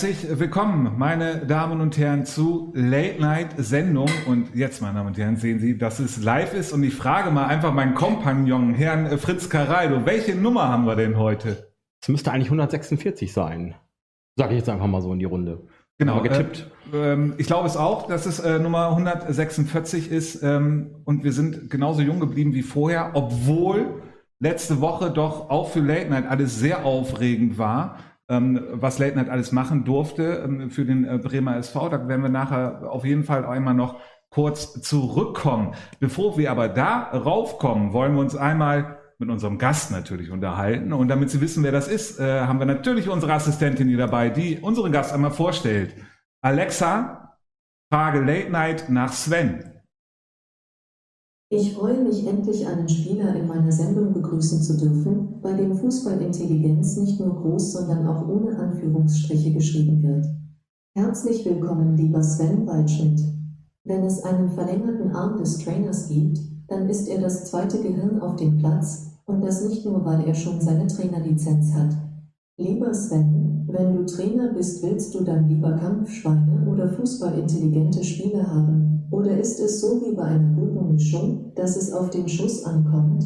Herzlich willkommen, meine Damen und Herren, zu Late Night Sendung. Und jetzt, meine Damen und Herren, sehen Sie, dass es live ist. Und ich frage mal einfach meinen Kompagnon, Herrn Fritz Caraldo, welche Nummer haben wir denn heute? Es müsste eigentlich 146 sein. Sage ich jetzt einfach mal so in die Runde. Genau, getippt. Äh, äh, ich glaube es auch, dass es äh, Nummer 146 ist. Ähm, und wir sind genauso jung geblieben wie vorher, obwohl letzte Woche doch auch für Late Night alles sehr aufregend war was Late Night alles machen durfte ähm, für den äh, Bremer SV. Da werden wir nachher auf jeden Fall einmal noch kurz zurückkommen. Bevor wir aber da raufkommen, wollen wir uns einmal mit unserem Gast natürlich unterhalten. Und damit Sie wissen, wer das ist, äh, haben wir natürlich unsere Assistentin hier dabei, die unseren Gast einmal vorstellt. Alexa, Frage Late Night nach Sven. Ich freue mich endlich einen Spieler in meiner Sendung begrüßen zu dürfen, bei dem Fußballintelligenz nicht nur groß, sondern auch ohne Anführungsstriche geschrieben wird. Herzlich willkommen, lieber Sven Waldschmidt. Wenn es einen verlängerten Arm des Trainers gibt, dann ist er das zweite Gehirn auf dem Platz, und das nicht nur, weil er schon seine Trainerlizenz hat. Lieber Sven, wenn du Trainer bist, willst du dann lieber Kampfschweine oder fußballintelligente Spieler haben? Oder ist es so wie bei einer guten Mischung, dass es auf den Schuss ankommt?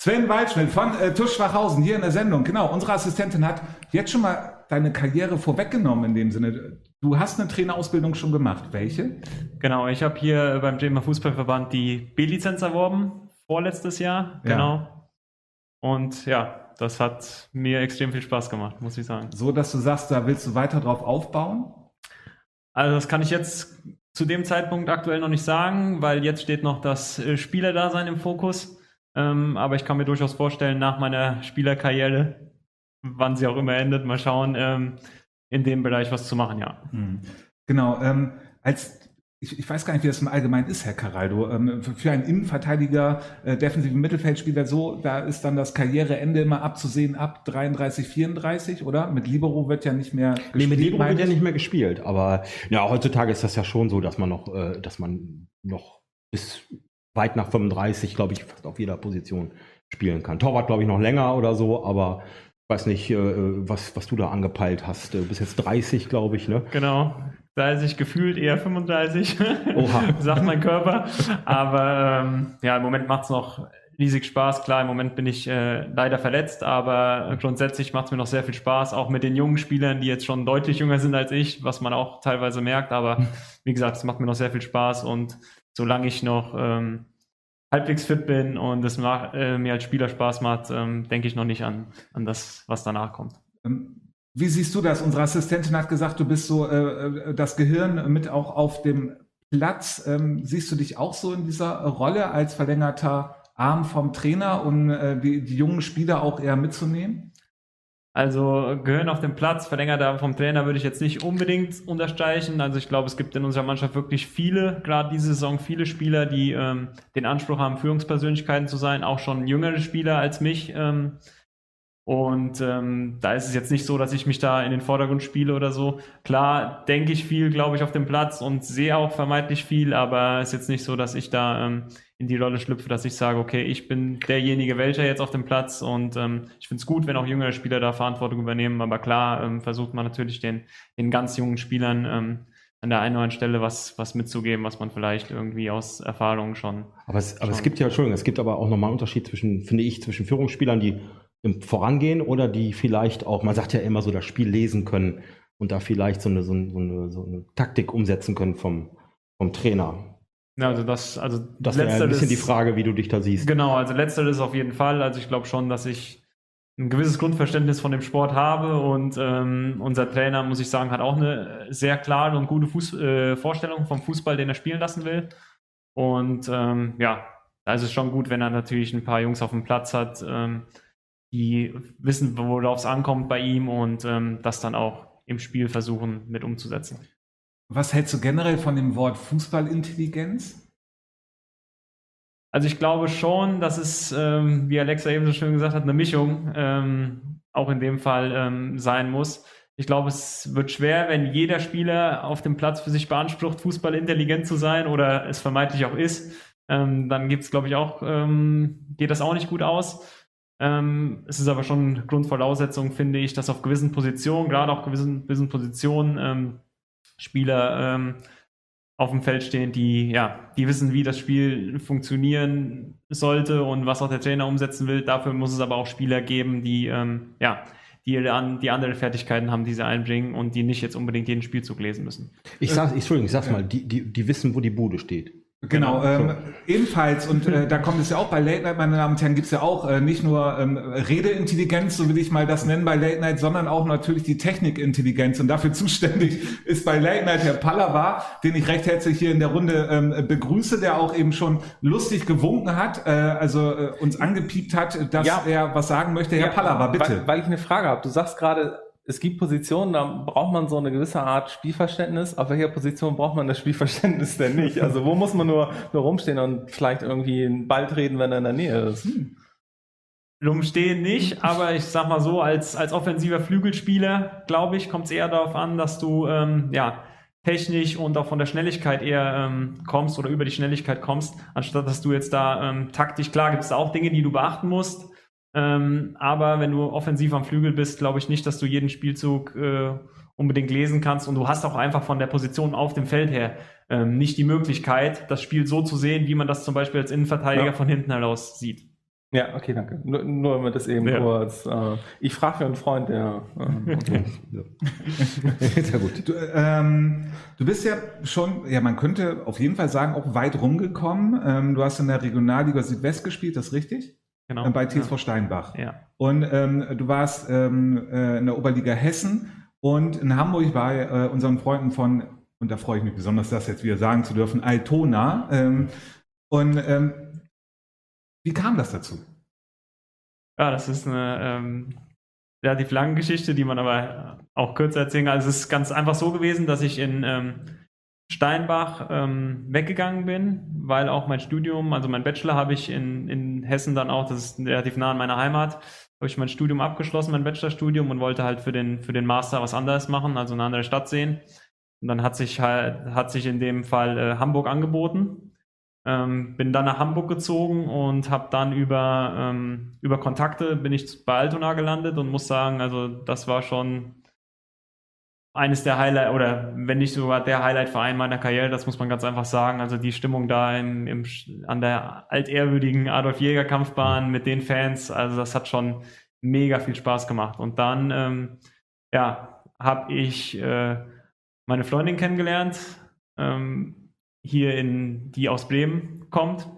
Sven Waldschmidt von äh, Tusch Schwachhausen hier in der Sendung. Genau, unsere Assistentin hat jetzt schon mal deine Karriere vorweggenommen in dem Sinne. Du hast eine Trainerausbildung schon gemacht. Welche? Genau, ich habe hier beim Bremer Fußballverband die B-Lizenz erworben, vorletztes Jahr. Genau. Ja. Und ja, das hat mir extrem viel Spaß gemacht, muss ich sagen. So, dass du sagst, da willst du weiter drauf aufbauen? Also das kann ich jetzt zu dem Zeitpunkt aktuell noch nicht sagen, weil jetzt steht noch das äh, Spielerdasein im Fokus. Ähm, aber ich kann mir durchaus vorstellen, nach meiner Spielerkarriere, wann sie auch immer endet, mal schauen, ähm, in dem Bereich was zu machen, ja. Hm. Genau. Ähm, als ich, ich, weiß gar nicht, wie das im Allgemeinen ist, Herr Caraldo. Ähm, für einen Innenverteidiger, äh, defensiven Mittelfeldspieler so, da ist dann das Karriereende immer abzusehen ab 33, 34, oder? Mit Libero wird ja nicht mehr gespielt. Nee, mit Libero wird ja nicht mehr gespielt. Aber ja, heutzutage ist das ja schon so, dass man noch, äh, dass man noch bis weit nach 35, glaube ich, fast auf jeder Position spielen kann. Torwart, glaube ich, noch länger oder so, aber ich weiß nicht, äh, was, was du da angepeilt hast. Du bist jetzt 30, glaube ich, ne? Genau. 30 gefühlt eher 35, sagt mein Körper. Aber ähm, ja, im Moment macht es noch riesig Spaß. Klar, im Moment bin ich äh, leider verletzt, aber grundsätzlich macht es mir noch sehr viel Spaß, auch mit den jungen Spielern, die jetzt schon deutlich jünger sind als ich, was man auch teilweise merkt. Aber wie gesagt, es macht mir noch sehr viel Spaß und solange ich noch ähm, halbwegs fit bin und es äh, mir als Spieler Spaß macht, ähm, denke ich noch nicht an, an das, was danach kommt. Wie siehst du das? Unsere Assistentin hat gesagt, du bist so äh, äh, das Gehirn mit auch auf dem Platz. Ähm, siehst du dich auch so in dieser Rolle als verlängerter Arm vom Trainer, um äh, die, die jungen Spieler auch eher mitzunehmen? Also Gehirn auf dem Platz, verlängerter Arm vom Trainer würde ich jetzt nicht unbedingt unterstreichen. Also ich glaube, es gibt in unserer Mannschaft wirklich viele, gerade diese Saison, viele Spieler, die ähm, den Anspruch haben, Führungspersönlichkeiten zu sein, auch schon jüngere Spieler als mich. Ähm, und ähm, da ist es jetzt nicht so, dass ich mich da in den Vordergrund spiele oder so. Klar denke ich viel, glaube ich, auf dem Platz und sehe auch vermeintlich viel, aber es ist jetzt nicht so, dass ich da ähm, in die Rolle schlüpfe, dass ich sage, okay, ich bin derjenige, welcher jetzt auf dem Platz und ähm, ich finde es gut, wenn auch jüngere Spieler da Verantwortung übernehmen, aber klar ähm, versucht man natürlich den, den ganz jungen Spielern ähm, an der einen oder anderen Stelle was, was mitzugeben, was man vielleicht irgendwie aus Erfahrungen schon. Aber es, aber schon es gibt ja, Entschuldigung, es gibt aber auch nochmal einen Unterschied zwischen, finde ich, zwischen Führungsspielern, die im Vorangehen oder die vielleicht auch, man sagt ja immer so, das Spiel lesen können und da vielleicht so eine, so eine, so eine Taktik umsetzen können vom, vom Trainer. Ja, also das, also das wäre ein bisschen die Frage, wie du dich da siehst. Genau, also letzteres auf jeden Fall. Also ich glaube schon, dass ich ein gewisses Grundverständnis von dem Sport habe und ähm, unser Trainer, muss ich sagen, hat auch eine sehr klare und gute Fuß, äh, Vorstellung vom Fußball, den er spielen lassen will. Und ähm, ja, da ist es schon gut, wenn er natürlich ein paar Jungs auf dem Platz hat, ähm, die wissen, worauf es ankommt bei ihm und ähm, das dann auch im Spiel versuchen mit umzusetzen. Was hältst du generell von dem Wort Fußballintelligenz? Also ich glaube schon, dass es, ähm, wie Alexa eben so schön gesagt hat, eine Mischung ähm, auch in dem Fall ähm, sein muss. Ich glaube, es wird schwer, wenn jeder Spieler auf dem Platz für sich beansprucht, fußballintelligent zu sein oder es vermeintlich auch ist. Ähm, dann gibt es, glaube ich, auch, ähm, geht das auch nicht gut aus. Ähm, es ist aber schon Grundvoraussetzung, finde ich, dass auf gewissen Positionen, gerade auf gewissen, gewissen Positionen, ähm, Spieler ähm, auf dem Feld stehen, die, ja, die wissen, wie das Spiel funktionieren sollte und was auch der Trainer umsetzen will. Dafür muss es aber auch Spieler geben, die, ähm, ja, die, die andere Fertigkeiten haben, die sie einbringen und die nicht jetzt unbedingt jeden Spielzug lesen müssen. Ich sag, Entschuldigung, ich sag's mal, die, die, die wissen, wo die Bude steht. Genau, ähm, ebenfalls, und äh, da kommt es ja auch bei Late Night, meine Damen und Herren, gibt's ja auch äh, nicht nur ähm, Redeintelligenz, so will ich mal das nennen bei Late Night, sondern auch natürlich die Technikintelligenz. Und dafür zuständig ist bei Late Night Herr Pallava, den ich recht herzlich hier in der Runde ähm, begrüße, der auch eben schon lustig gewunken hat, äh, also äh, uns angepiept hat, dass Ja. er was sagen möchte. Herr Ja, Pallava, bitte. Weil, weil ich eine Frage habe. Du sagst gerade, es gibt Positionen, da braucht man so eine gewisse Art Spielverständnis. Auf welcher Position braucht man das Spielverständnis denn nicht? Also wo muss man nur, nur rumstehen und vielleicht irgendwie einen Ball treten, wenn er in der Nähe ist? Rumstehen nicht, aber ich sag mal so, als, als offensiver Flügelspieler, glaube ich, kommt es eher darauf an, dass du ähm, ja, technisch und auch von der Schnelligkeit eher ähm, kommst oder über die Schnelligkeit kommst, anstatt dass du jetzt da ähm, taktisch, klar gibt es auch Dinge, die du beachten musst, ähm, aber wenn du offensiv am Flügel bist, glaube ich nicht, dass du jeden Spielzug äh, unbedingt lesen kannst und du hast auch einfach von der Position auf dem Feld her ähm, nicht die Möglichkeit, das Spiel so zu sehen, wie man das zum Beispiel als Innenverteidiger Ja. von hinten heraus sieht. Ja, okay, danke. Nur, nur damit das eben Ja. kurz. Äh, ich frage für einen Freund, der. Äh, okay. Sehr gut. Du, ähm, du bist ja schon, ja, man könnte auf jeden Fall sagen, auch weit rumgekommen. Ähm, du hast in der Regionalliga Südwest gespielt, das ist richtig? Genau. Äh, Bei TSV Steinbach. Ja. Und ähm, du warst ähm, äh, in der Oberliga Hessen und in Hamburg bei äh, unseren Freunden von, und da freue ich mich besonders, das jetzt wieder sagen zu dürfen, Altona. Ähm, und ähm, wie kam das dazu? Ja, das ist eine ähm, relativ lange Geschichte, die man aber auch kürzer erzählen kann. Also es ist ganz einfach so gewesen, dass ich in ähm, Steinbach ähm, weggegangen bin, weil auch mein Studium, also mein Bachelor habe ich in, in Hessen dann auch, das ist relativ nah an meiner Heimat, habe ich mein Studium abgeschlossen, mein Bachelorstudium und wollte halt für den, für den Master was anderes machen, also eine andere Stadt sehen. Und dann hat sich halt, hat sich in dem Fall äh, Hamburg angeboten. Ähm, bin dann nach Hamburg gezogen und habe dann über, ähm, über Kontakte bin ich bei Altona gelandet und muss sagen, also das war schon eines der Highlight oder wenn nicht sogar der Highlight-Verein meiner Karriere, das muss man ganz einfach sagen. Also die Stimmung da im, im, an der altehrwürdigen Adolf-Jäger-Kampfbahn mit den Fans, also das hat schon mega viel Spaß gemacht. Und dann, ähm, ja, habe ich äh, meine Freundin kennengelernt, ähm, hier in, die aus Bremen kommt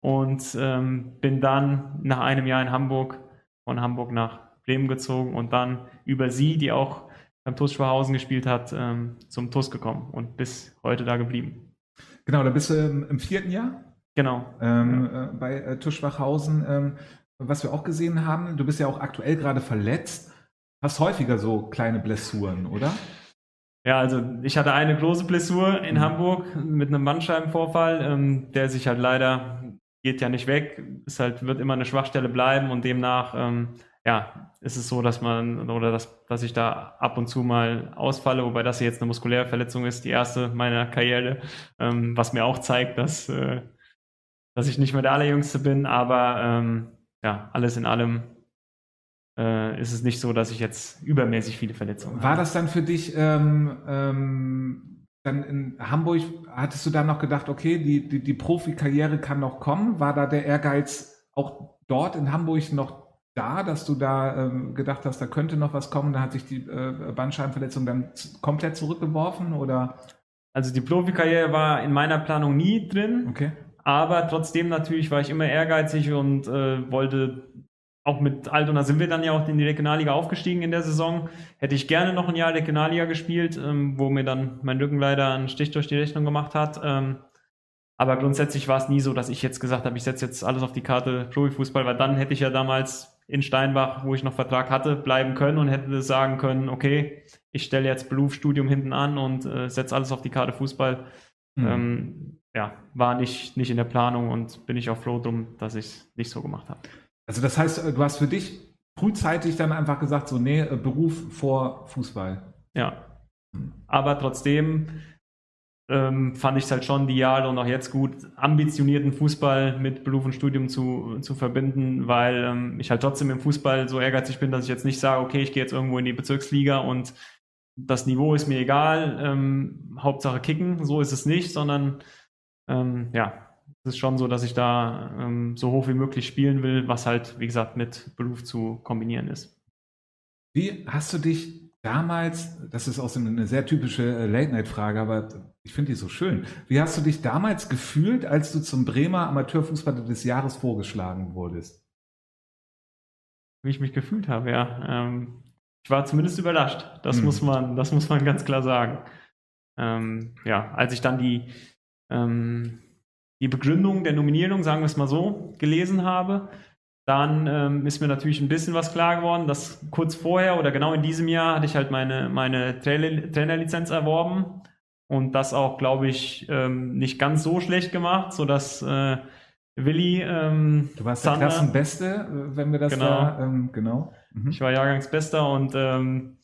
und ähm, bin dann nach einem Jahr in Hamburg, von Hamburg nach Bremen gezogen und dann über sie, die auch beim TuS Schwachhausen gespielt hat, ähm, zum TuS gekommen und bis heute da geblieben. Genau, da bist du im, vierten Jahr Genau. ähm, äh, bei äh, TuS Schwachhausen. Ähm, was wir auch gesehen haben, du bist ja auch aktuell gerade verletzt. Hast häufiger so kleine Blessuren, oder? Ja, also ich hatte eine große Blessur in Mhm. Hamburg mit einem Bandscheibenvorfall, ähm, der sich halt leider geht ja nicht weg, ist halt wird immer eine Schwachstelle bleiben und demnach ähm, ja ist es so, dass man oder dass dass ich da ab und zu mal ausfalle, wobei das jetzt eine muskuläre Verletzung ist, die erste meiner Karriere, ähm, was mir auch zeigt, dass äh, dass ich nicht mehr der allerjüngste bin, aber ähm, ja alles in allem äh, ist es nicht so, dass ich jetzt übermäßig viele Verletzungen War habe. das dann für dich ähm, ähm, dann in Hamburg, hattest du da noch gedacht, okay, die, die, die Profikarriere kann noch kommen? War da der Ehrgeiz auch dort in Hamburg noch da, dass du da ähm, gedacht hast, da könnte noch was kommen? Da hat sich die äh, Bandscheibenverletzung dann komplett zurückgeworfen oder? Also die Profikarriere war in meiner Planung nie drin, Okay. aber trotzdem natürlich war ich immer ehrgeizig und äh, wollte auch mit Altona sind wir dann ja auch in die Regionalliga aufgestiegen in der Saison. Hätte ich gerne noch ein Jahr Regionalliga gespielt, ähm, wo mir dann mein Rücken leider einen Stich durch die Rechnung gemacht hat. Ähm, aber grundsätzlich war es nie so, dass ich jetzt gesagt habe, ich setze jetzt alles auf die Karte Profifußball, weil dann hätte ich ja damals in Steinbach, wo ich noch Vertrag hatte, bleiben können und hätte sagen können, okay, ich stelle jetzt Berufsstudium hinten an und äh, setze alles auf die Karte Fußball. Hm. Ähm, ja, war nicht, nicht in der Planung und bin ich auch froh drum, dass ich es nicht so gemacht habe. Also das heißt, äh, du hast für dich frühzeitig dann einfach gesagt, so, nee, äh, Beruf vor Fußball. Ja. Aber trotzdem ähm, fand ich es halt schon ideal und auch jetzt gut, ambitionierten Fußball mit Beruf und Studium zu, zu verbinden, weil ähm, ich halt trotzdem im Fußball so ehrgeizig bin, dass ich jetzt nicht sage, okay, ich gehe jetzt irgendwo in die Bezirksliga und das Niveau ist mir egal, ähm, Hauptsache kicken, so ist es nicht, sondern ähm, ja, es ist schon so, dass ich da ähm, so hoch wie möglich spielen will, was halt, wie gesagt, mit Beruf zu kombinieren ist. Wie hast du dich damals, das ist auch so eine sehr typische äh, Late-Night-Frage, aber ich finde die so schön. Wie hast du dich damals gefühlt, als du zum Bremer Amateurfußballer des Jahres vorgeschlagen wurdest? Wie ich mich gefühlt habe, ja. Ähm, ich war zumindest überrascht. Das Hm. muss man, das muss man ganz klar sagen. Ähm, ja, als ich dann die, ähm, die Begründung der Nominierung, sagen wir es mal so, gelesen habe, dann ähm, ist mir natürlich ein bisschen was klar geworden, dass kurz vorher oder genau in diesem Jahr hatte ich halt meine, meine Trainer Trainerlizenz erworben und das auch, glaube ich, ähm, nicht ganz so schlecht gemacht, sodass äh, Willi ähm, Du warst der Zander- Klassenbeste, äh, wenn wir das Genau. da, ähm, genau. Mhm. ich war Jahrgangsbester und ähm,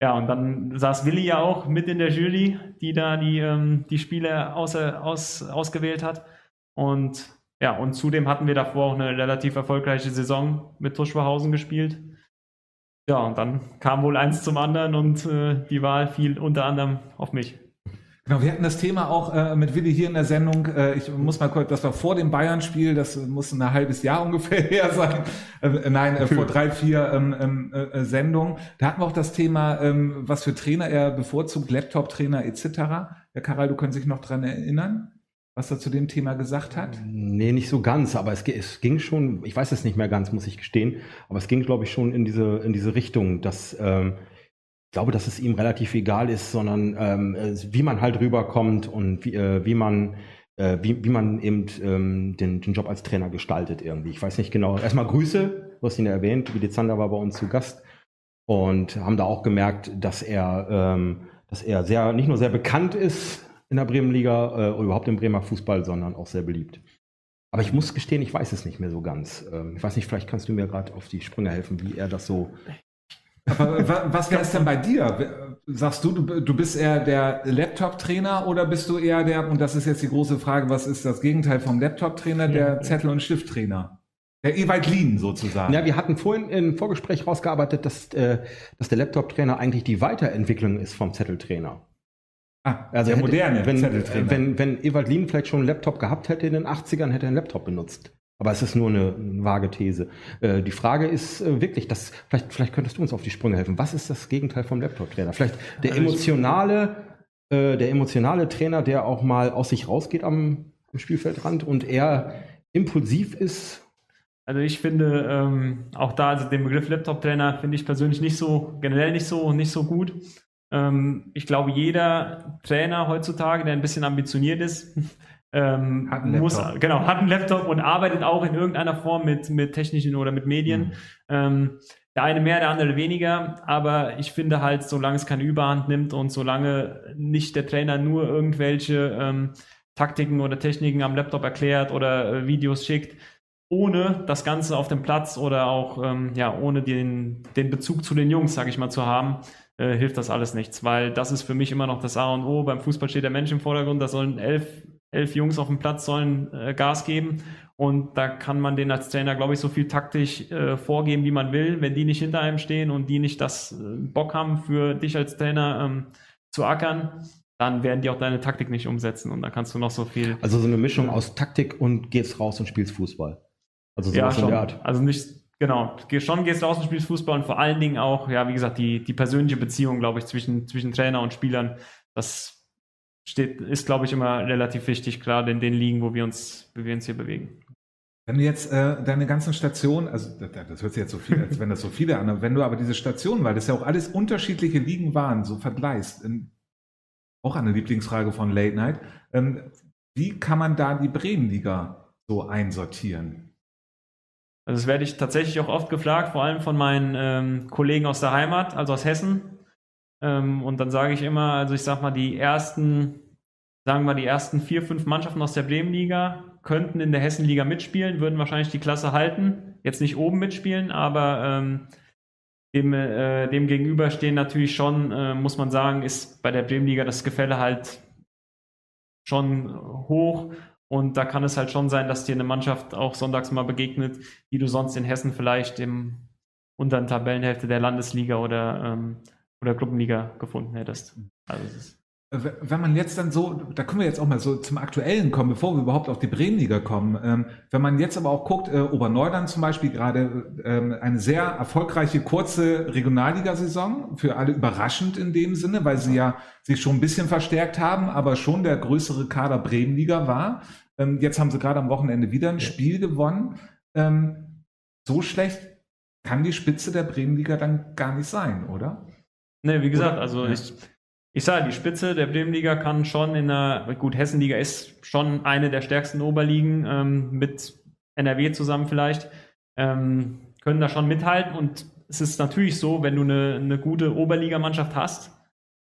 ja, und dann saß Willi ja auch mit in der Jury, die da die, ähm, die Spiele außer, aus, ausgewählt hat. Und ja, und zudem hatten wir davor auch eine relativ erfolgreiche Saison mit Tuschwahausen gespielt. Ja, und dann kam wohl eins zum anderen und äh, die Wahl fiel unter anderem auf mich. Genau, wir hatten das Thema auch äh, mit Willi hier in der Sendung. Äh, ich muss mal kurz, das war vor dem Bayern-Spiel, das muss ein halbes Jahr ungefähr her sein. Äh, nein, äh, vor drei, vier ähm, ähm, äh, Sendungen. Da hatten wir auch das Thema, ähm, was für Trainer er bevorzugt, Laptop-Trainer etc. Herr Karal, du kannst dich noch dran erinnern, was er zu dem Thema gesagt hat? Nee, nicht so ganz, aber es, es ging schon, ich weiß es nicht mehr ganz, muss ich gestehen, aber es ging, glaube ich, schon in diese, in diese Richtung, dass ähm, ich glaube, dass es ihm relativ egal ist, sondern ähm, wie man halt rüberkommt und wie, äh, wie man äh, wie, wie man eben ähm, den, den Job als Trainer gestaltet irgendwie. Ich weiß nicht genau. Erstmal Grüße, du hast ihn ja erwähnt, Willi Zander war bei uns zu Gast und haben da auch gemerkt, dass er, ähm, dass er sehr, nicht nur sehr bekannt ist in der Bremenliga äh, oder überhaupt im Bremer Fußball, sondern auch sehr beliebt. Aber ich muss gestehen, ich weiß es nicht mehr so ganz. Ähm, ich weiß nicht, vielleicht kannst du mir gerade auf die Sprünge helfen, wie er das so. Aber wa- was wäre es denn bei dir? Sagst du, du, du bist eher der Laptop-Trainer oder bist du eher der, und das ist jetzt die große Frage, was ist das Gegenteil vom Laptop-Trainer, der Zettel- und Stift-Trainer? Der Ewald Lien sozusagen. Ja, wir hatten vorhin im Vorgespräch rausgearbeitet, dass, äh, dass der Laptop-Trainer eigentlich die Weiterentwicklung ist vom Zetteltrainer. Ah, Also der hätte- moderne wenn, Zetteltrainer. Wenn, wenn Ewald Lien vielleicht schon einen Laptop gehabt hätte in den 80ern, hätte er einen Laptop benutzt. Aber es ist nur eine, eine vage These. Äh, die Frage ist äh, wirklich, das, vielleicht, vielleicht könntest du uns auf die Sprünge helfen. Was ist das Gegenteil vom Laptop-Trainer? Vielleicht der Also emotionale, äh, der emotionale Trainer, der auch mal aus sich rausgeht am, am Spielfeldrand und eher impulsiv ist. Also ich finde ähm, auch da, also den Begriff Laptop-Trainer finde ich persönlich nicht so, generell nicht so, nicht so gut. Ähm, ich glaube, jeder Trainer heutzutage, der ein bisschen ambitioniert ist, ähm, Hat einen muss, Laptop. genau, hat einen Laptop und arbeitet auch in irgendeiner Form mit, mit technischen oder mit Medien. Mhm. Ähm, der eine mehr, der andere weniger, aber ich finde halt, solange es keine Überhand nimmt und solange nicht der Trainer nur irgendwelche ähm, Taktiken oder Techniken am Laptop erklärt oder äh, Videos schickt, ohne das Ganze auf dem Platz oder auch ähm, ja, ohne den, den Bezug zu den Jungs, sage ich mal, zu haben, äh, hilft das alles nichts, weil das ist für mich immer noch das A und O. Beim Fußball steht der Mensch im Vordergrund, da sollen elf, elf Jungs auf dem Platz sollen äh, Gas geben und da kann man denen als Trainer, glaube ich, so viel taktisch äh, vorgeben, wie man will. Wenn die nicht hinter einem stehen und die nicht das äh, Bock haben, für dich als Trainer ähm, zu ackern, dann werden die auch deine Taktik nicht umsetzen und dann kannst du noch so viel Also so eine Mischung aus Taktik und gehst raus und spielst Fußball. Also ja, sowas in der Art. Also nicht, genau. Schon gehst raus und spielst Fußball und vor allen Dingen auch, ja, wie gesagt, die, die persönliche Beziehung, glaube ich, zwischen, zwischen Trainer und Spielern, das steht, ist, glaube ich, immer relativ wichtig, gerade in den Ligen, wo wir uns, wo wir uns hier bewegen. Wenn du jetzt äh, deine ganzen Stationen, also das, das hört sich jetzt so viel, als wenn das so viele an, wenn du aber diese Stationen, weil das ja auch alles unterschiedliche Ligen waren, so vergleichst, in, auch eine Lieblingsfrage von Late Night, ähm, wie kann man da die Bremenliga so einsortieren? Also das werde ich tatsächlich auch oft gefragt, vor allem von meinen ähm, Kollegen aus der Heimat, also aus Hessen. Ähm, und dann sage ich immer, also ich sag mal, die ersten, sagen wir die ersten vier, fünf Mannschaften aus der Bremenliga könnten in der Hessenliga mitspielen, würden wahrscheinlich die Klasse halten, jetzt nicht oben mitspielen, aber ähm, dem, äh, dem gegenüber natürlich schon, äh, muss man sagen, ist bei der Bremenliga das Gefälle halt schon hoch. Und da kann es halt schon sein, dass dir eine Mannschaft auch sonntags mal begegnet, die du sonst in Hessen vielleicht im unteren Tabellenhälfte der Landesliga oder, ähm, oder Gruppenliga gefunden hättest. Also es ist wenn man jetzt dann so, da können wir jetzt auch mal so zum Aktuellen kommen, bevor wir überhaupt auf die Bremenliga kommen. Ähm, wenn man jetzt aber auch guckt, äh, Oberneuland zum Beispiel gerade ähm, eine sehr erfolgreiche kurze Regionalligasaison, für alle überraschend in dem Sinne, weil sie ja sich schon ein bisschen verstärkt haben, aber schon der größere Kader Bremenliga war. Ähm, jetzt haben sie gerade am Wochenende wieder ein Spiel gewonnen. Ähm, so schlecht kann die Spitze der Bremenliga dann gar nicht sein, oder? Ne, wie gesagt, Oder? also ich, ich sage, die Spitze der Bremenliga kann schon in der, gut, Hessenliga ist schon eine der stärksten Oberligen ähm, mit NRW zusammen vielleicht, ähm, können da schon mithalten und es ist natürlich so, wenn du eine, eine gute Oberligamannschaft hast,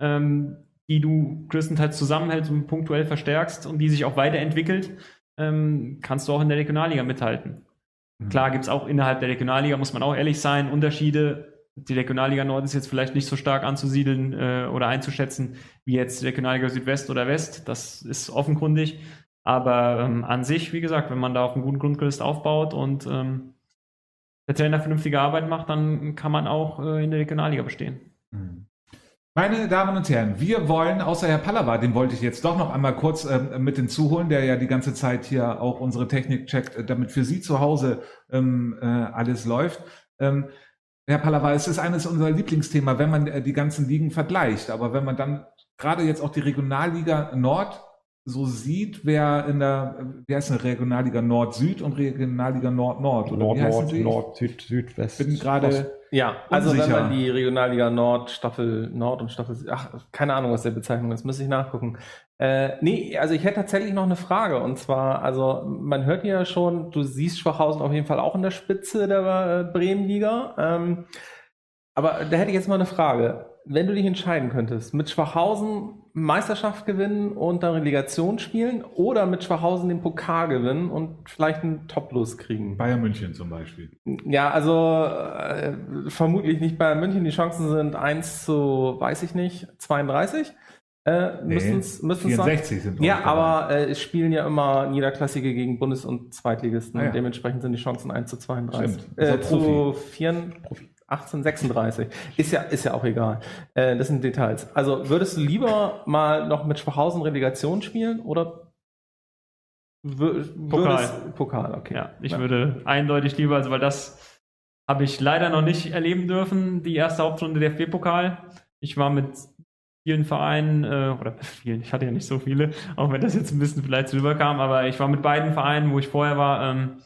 ähm, die du größtenteils zusammenhältst und punktuell verstärkst und die sich auch weiterentwickelt, ähm, kannst du auch in der Regionalliga mithalten. Klar gibt es auch innerhalb der Regionalliga, muss man auch ehrlich sein, Unterschiede. Die Regionalliga Nord ist jetzt vielleicht nicht so stark anzusiedeln äh, oder einzuschätzen wie jetzt Regionalliga Südwest oder West. Das ist offenkundig. Aber ähm, an sich, wie gesagt, wenn man da auf einem guten Grundgerüst aufbaut und ähm, der Trainer vernünftige Arbeit macht, dann kann man auch äh, in der Regionalliga bestehen. Meine Damen und Herren, wir wollen, außer Herr Pallava, den wollte ich jetzt doch noch einmal kurz ähm, mit hinzuholen, der ja die ganze Zeit hier auch unsere Technik checkt, äh, damit für Sie zu Hause ähm, äh, alles läuft. Ähm, Herr Pallava, es ist eines unserer Lieblingsthema, wenn man äh, die ganzen Ligen vergleicht. Aber wenn man dann gerade jetzt auch die Regionalliga Nord so sieht, wer in der, äh, wie heißt eine Regionalliga Nord-Süd und Regionalliga Nord-Nord? Oder Nord, wie heißen Nord, sie? Nord, Süd, Südwest. Bin gerade Ja, also Unsicher. wenn man die Regionalliga Nord, Staffel Nord und Staffel ach, keine Ahnung, was der Bezeichnung ist, müsste ich nachgucken. Äh, nee, also ich hätte tatsächlich noch eine Frage und zwar, also man hört ja schon, du siehst Schwachhausen auf jeden Fall auch in der Spitze der äh, Bremenliga. Ähm, aber da hätte ich jetzt mal eine Frage. Wenn du dich entscheiden könntest, mit Schwachhausen Meisterschaft gewinnen und dann Relegation spielen oder mit Schwachhausen den Pokal gewinnen und vielleicht einen Top-Los kriegen? Bayern München zum Beispiel. Ja, also äh, vermutlich nicht Bayern München. Die Chancen sind 1 zu, weiß ich nicht, 32. Äh, Nee, müssen es müssen es sein. 64 sind Ja, aber äh, es spielen ja immer Niederklassige gegen Bundes- und Zweitligisten. Ah, ja. Und dementsprechend sind die Chancen 1 zu 32. Stimmt. Äh, zu 4, 18, 36. Ist ja, ist ja auch egal. Äh, das sind Details. Also würdest du lieber mal noch mit Schwachhausen Relegation spielen oder würdest, Pokal, okay. Ja, ich Ja. würde eindeutig lieber, also weil das habe ich leider noch nicht erleben dürfen, die erste Hauptrunde der DFB-Pokal. Ich war mit vielen Vereinen, äh, oder vielen, ich hatte ja nicht so viele, auch wenn das jetzt ein bisschen vielleicht rüberkam, aber ich war mit beiden Vereinen, wo ich vorher war, ähm,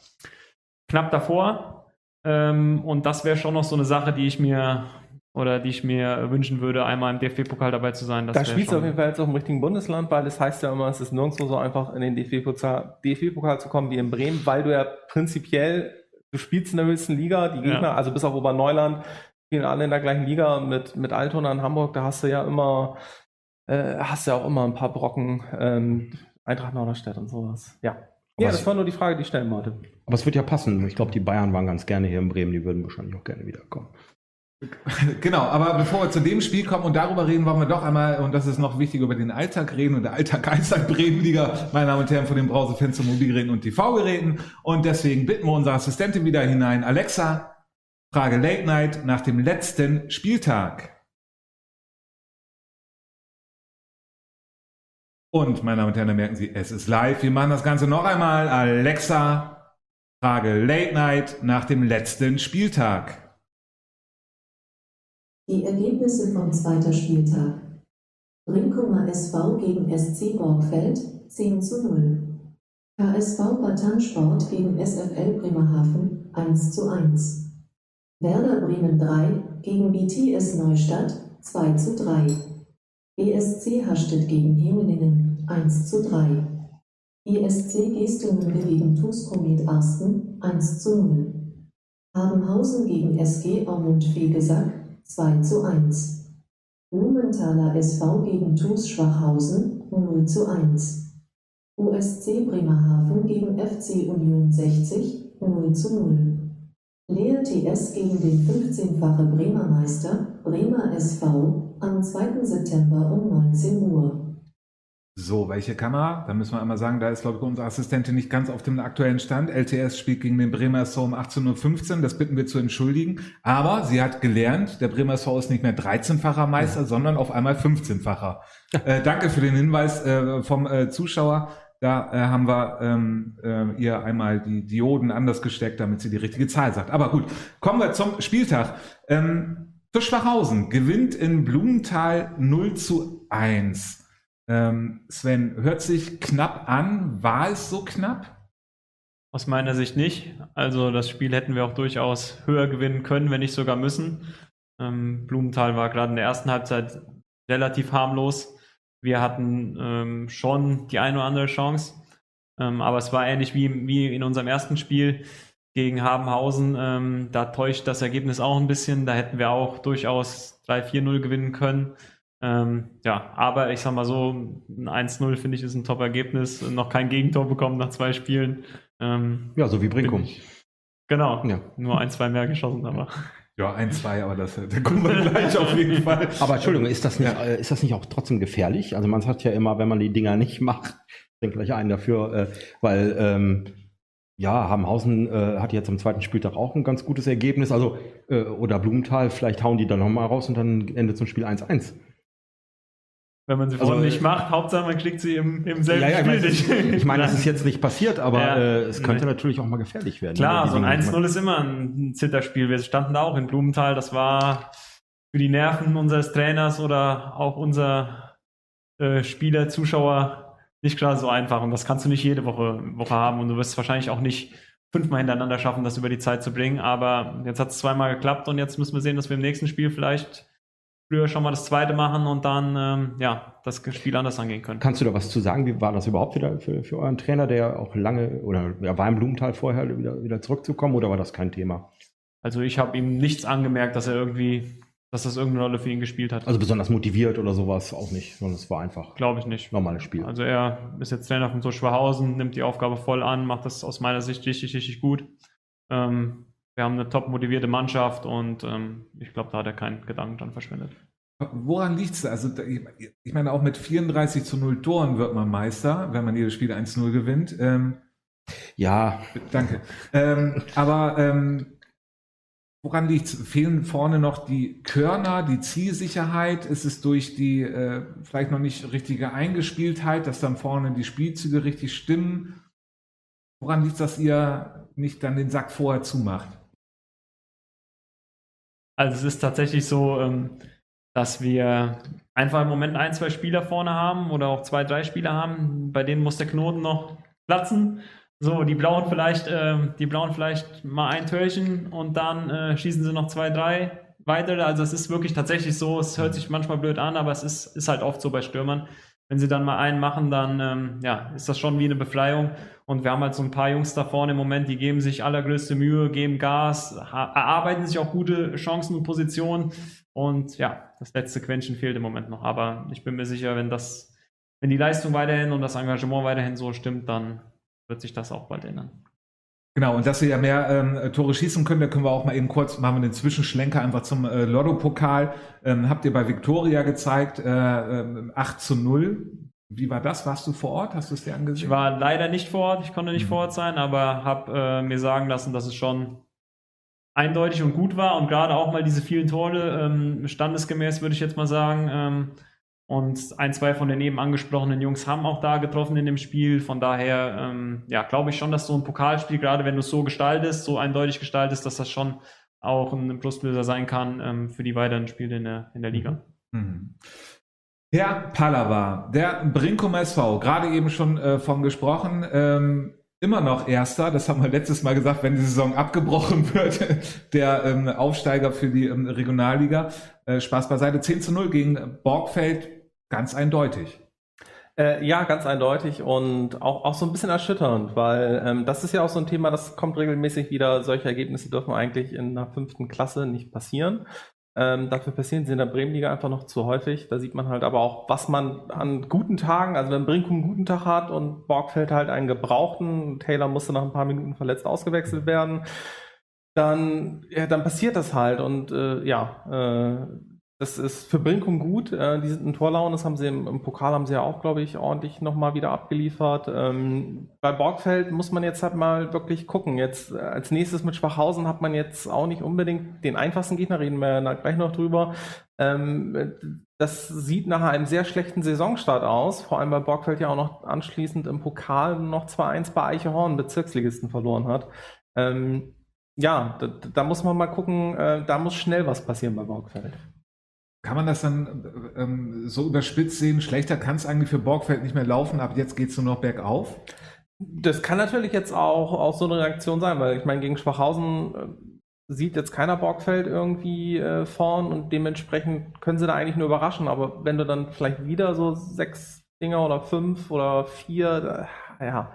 knapp davor. Ähm, und das wäre schon noch so eine Sache, die ich mir oder die ich mir wünschen würde, einmal im DFB-Pokal dabei zu sein. Das Da spielst du auf jeden Fall jetzt auch im richtigen Bundesland, weil es heißt ja immer, es ist nirgendwo so einfach in den DFB-Pokal DFB zu kommen wie in Bremen, weil du ja prinzipiell, du spielst in der höchsten Liga, die Gegner, Ja. also bis auf Oberneuland, spielen alle in der gleichen Liga mit, mit Altona in Hamburg, da hast du ja immer, äh, hast ja auch immer ein paar Brocken, ähm, Eintracht Norderstedt und sowas. Ja. Ja, das war nur die Frage, die ich stellen wollte. Aber es wird ja passen. Ich glaube, die Bayern waren ganz gerne hier in Bremen. Die würden wahrscheinlich auch gerne wiederkommen. Genau, aber bevor wir zu dem Spiel kommen und darüber reden, wollen wir doch einmal, und das ist noch wichtig, über den Alltag reden und der Alltag Alltag Bremenliga, meine Damen und Herren, von den Brausefans zu Mobilgeräten und TV-Geräten. Und deswegen bitten wir unsere Assistentin wieder hinein. Alexa, Frage Late Night nach dem letzten Spieltag. Und, meine Damen und Herren, da merken Sie, es ist live. Wir machen das Ganze noch einmal. Alexa, Frage Late Night nach dem letzten Spieltag. Die Ergebnisse vom zweiten Spieltag. Brinkumer SV gegen SC Borgfeld 10 zu 0. KSV Batansport gegen SFL Bremerhaven 1 zu 1. Werder Bremen 3 gegen BTS Neustadt 2 zu 3. ESC Hastedt gegen Hemelingen 1 zu 3. ESC Gestemünde gegen TuS Komet Arsten 1 zu 0. Habenhausen gegen SG Aumund Fegesack 2 zu 1. Blumenthaler SV gegen TuS Schwachhausen 0 zu 1. USC Bremerhaven gegen FC Union 60 0 zu 0. Leer TS gegen den 15-fache Bremer Meister Bremer SV am 2. September um 19 Uhr. So, welche Kamera? Da müssen wir einmal sagen, da ist, glaube ich, unsere Assistentin nicht ganz auf dem aktuellen Stand. LTS spielt gegen den Bremer SV um 18.15 Uhr. Das bitten wir zu entschuldigen. Aber sie hat gelernt, der Bremer SV ist nicht mehr 13-facher Meister, ja. sondern auf einmal 15-facher. äh, danke für den Hinweis äh, vom äh, Zuschauer. Da äh, haben wir ähm, äh, ihr einmal die Dioden anders gesteckt, damit sie die richtige Zahl sagt. Aber gut, kommen wir zum Spieltag. Ähm, für Schwachhausen gewinnt in Blumenthal 0 zu 1. Ähm, Sven, hört sich knapp an. War es so knapp? Aus meiner Sicht nicht. Also das Spiel hätten wir auch durchaus höher gewinnen können, wenn nicht sogar müssen. Ähm, Blumenthal war gerade in der ersten Halbzeit relativ harmlos. Wir hatten ähm, schon die eine oder andere Chance, ähm, aber es war ähnlich wie, wie in unserem ersten Spiel gegen Habenhausen. Ähm, da täuscht das Ergebnis auch ein bisschen. Da hätten wir auch durchaus 3-4-0 gewinnen können. Ähm, ja, aber ich sag mal so, ein 1-0 finde ich ist ein Top-Ergebnis. Noch kein Gegentor bekommen nach zwei Spielen. Ähm, ja, so wie Brinkum. Genau, ja. nur ein, zwei mehr geschossen, aber. Ja, ein, zwei, aber das, da kommen wir gleich auf jeden Fall. Aber Entschuldigung, ist das, nicht, ja. Äh, ist das nicht auch trotzdem gefährlich? Also man sagt ja immer, wenn man die Dinger nicht macht, denke gleich einen dafür, äh, weil ähm, ja, Habenhausen äh, hat jetzt am zweiten Spieltag auch ein ganz gutes Ergebnis. Also, äh, oder Blumenthal, vielleicht hauen die dann nochmal raus und dann endet zum Spiel 1-1 wenn man sie also, nicht macht. Hauptsache, man kriegt sie im, im selben ja, ja, Spiel nicht. Ich meine, das ist jetzt nicht passiert, aber ja, äh, es könnte nee. natürlich auch mal gefährlich werden. Klar, so ein 1-0 ist immer ein Zitterspiel. Wir standen da auch in Blumenthal. Das war für die Nerven unseres Trainers oder auch unser äh, Spieler, Zuschauer nicht gerade so einfach. Und das kannst du nicht jede Woche, Woche haben. Und du wirst es wahrscheinlich auch nicht fünfmal hintereinander schaffen, das über die Zeit zu bringen. Aber jetzt hat es zweimal geklappt und jetzt müssen wir sehen, dass wir im nächsten Spiel vielleicht früher schon mal das zweite machen und dann ähm, ja das Spiel anders angehen können. Kannst du da was zu sagen? Wie war das überhaupt wieder für, für euren Trainer, der auch lange oder ja, war im Blumenthal vorher wieder, wieder zurückzukommen oder war das kein Thema? Also ich habe ihm nichts angemerkt, dass er irgendwie, dass das irgendeine Rolle für ihn gespielt hat. Also besonders motiviert oder sowas auch nicht, sondern es war einfach. Glaube ich nicht. Normales Spiel. Also er ist jetzt Trainer von so Schwachhausen, nimmt die Aufgabe voll an, macht das aus meiner Sicht richtig, richtig gut. Ähm, wir haben eine top motivierte Mannschaft und ähm, ich glaube, da hat er keinen Gedanken dran verschwendet. Woran liegt es? Also, ich meine, auch mit 34 zu 0 Toren wird man Meister, wenn man jedes Spiel 1-0 gewinnt. Ähm, ja. Danke. Ähm, aber ähm, woran liegt es? Fehlen vorne noch die Körner, die Zielsicherheit? Ist es durch die äh, vielleicht noch nicht richtige Eingespieltheit, dass dann vorne die Spielzüge richtig stimmen? Woran liegt es, dass ihr nicht dann den Sack vorher zumacht? Also es ist tatsächlich so, ähm, dass wir einfach im Moment ein, zwei Spieler vorne haben oder auch zwei, drei Spieler haben, bei denen muss der Knoten noch platzen. So, die blauen vielleicht, äh, die blauen vielleicht mal ein Törchen und dann äh, schießen sie noch zwei, drei weitere. Also es ist wirklich tatsächlich so, es hört sich manchmal blöd an, aber es ist, ist halt oft so bei Stürmern. Wenn sie dann mal einen machen, dann ähm, ja, ist das schon wie eine Befreiung. Und wir haben halt so ein paar Jungs da vorne im Moment, die geben sich allergrößte Mühe, geben Gas, erarbeiten sich auch gute Chancen und Positionen. Und ja, das letzte Quäntchen fehlt im Moment noch. Aber ich bin mir sicher, wenn das, wenn die Leistung weiterhin und das Engagement weiterhin so stimmt, dann wird sich das auch bald ändern. Genau, und dass wir ja mehr ähm, Tore schießen können, da können wir auch mal eben kurz, machen wir den Zwischenschlenker einfach zum äh, Lotto-Pokal. Ähm, habt ihr bei Victoria gezeigt, äh, äh, 8 zu 0. Wie war das? Warst du vor Ort? Hast du es dir angesehen? Ich war leider nicht vor Ort, ich konnte nicht mhm. vor Ort sein, aber habe äh, mir sagen lassen, dass es schon eindeutig und gut war und gerade auch mal diese vielen Tore, ähm, standesgemäß würde ich jetzt mal sagen. Und ein, zwei von den eben angesprochenen Jungs haben auch da getroffen in dem Spiel. Von daher, ähm, ja, glaube ich schon, dass so ein Pokalspiel, gerade wenn du es so gestaltest, so eindeutig gestaltest, dass das schon auch ein Pluslöser sein kann ähm, für die weiteren Spiele in der, in der Liga. Mhm. Herr Pallava, der Brinkum SV, gerade eben schon äh, von gesprochen, ähm, immer noch Erster. Das haben wir letztes Mal gesagt, wenn die Saison abgebrochen wird, der ähm, Aufsteiger für die ähm, Regionalliga. Äh, Spaß beiseite. 10 zu 0 gegen Borgfeld Ganz eindeutig. Äh, ja, ganz eindeutig und auch, auch so ein bisschen erschütternd, weil ähm, das ist ja auch so ein Thema, das kommt regelmäßig wieder. Solche Ergebnisse dürfen eigentlich in der fünften Klasse nicht passieren. Ähm, dafür passieren sie in der Bremenliga einfach noch zu häufig. Da sieht man halt aber auch, was man an guten Tagen, also wenn Brinkum einen guten Tag hat und Borgfeld halt einen gebrauchten, Taylor musste nach ein paar Minuten verletzt ausgewechselt werden, dann, ja, dann passiert das halt und äh, ja, äh, das ist für Brinkum gut. Äh, die sind in Torlaune, das haben sie im, im Pokal haben sie ja auch, glaube ich, ordentlich nochmal wieder abgeliefert. Ähm, bei Borgfeld muss man jetzt halt mal wirklich gucken. Jetzt äh, als nächstes mit Schwachhausen hat man jetzt auch nicht unbedingt den einfachsten Gegner, reden wir gleich noch drüber. Ähm, das sieht nach einem sehr schlechten Saisonstart aus, vor allem weil Borgfeld ja auch noch anschließend im Pokal noch 2-1 bei Eichehorn Bezirksligisten verloren hat. Ähm, ja, da, da, muss man mal gucken, äh, da muss schnell was passieren bei Borgfeld. Kann man das dann ähm, so überspitzt sehen? Schlechter kann es eigentlich für Borgfeld nicht mehr laufen, aber jetzt geht es nur noch bergauf? Das kann natürlich jetzt auch, auch so eine Reaktion sein, weil ich meine, gegen Schwachhausen äh, sieht jetzt keiner Borgfeld irgendwie äh, vorn und dementsprechend können sie da eigentlich nur überraschen. Aber wenn du dann vielleicht wieder so sechs Dinger oder fünf oder vier, äh, ja,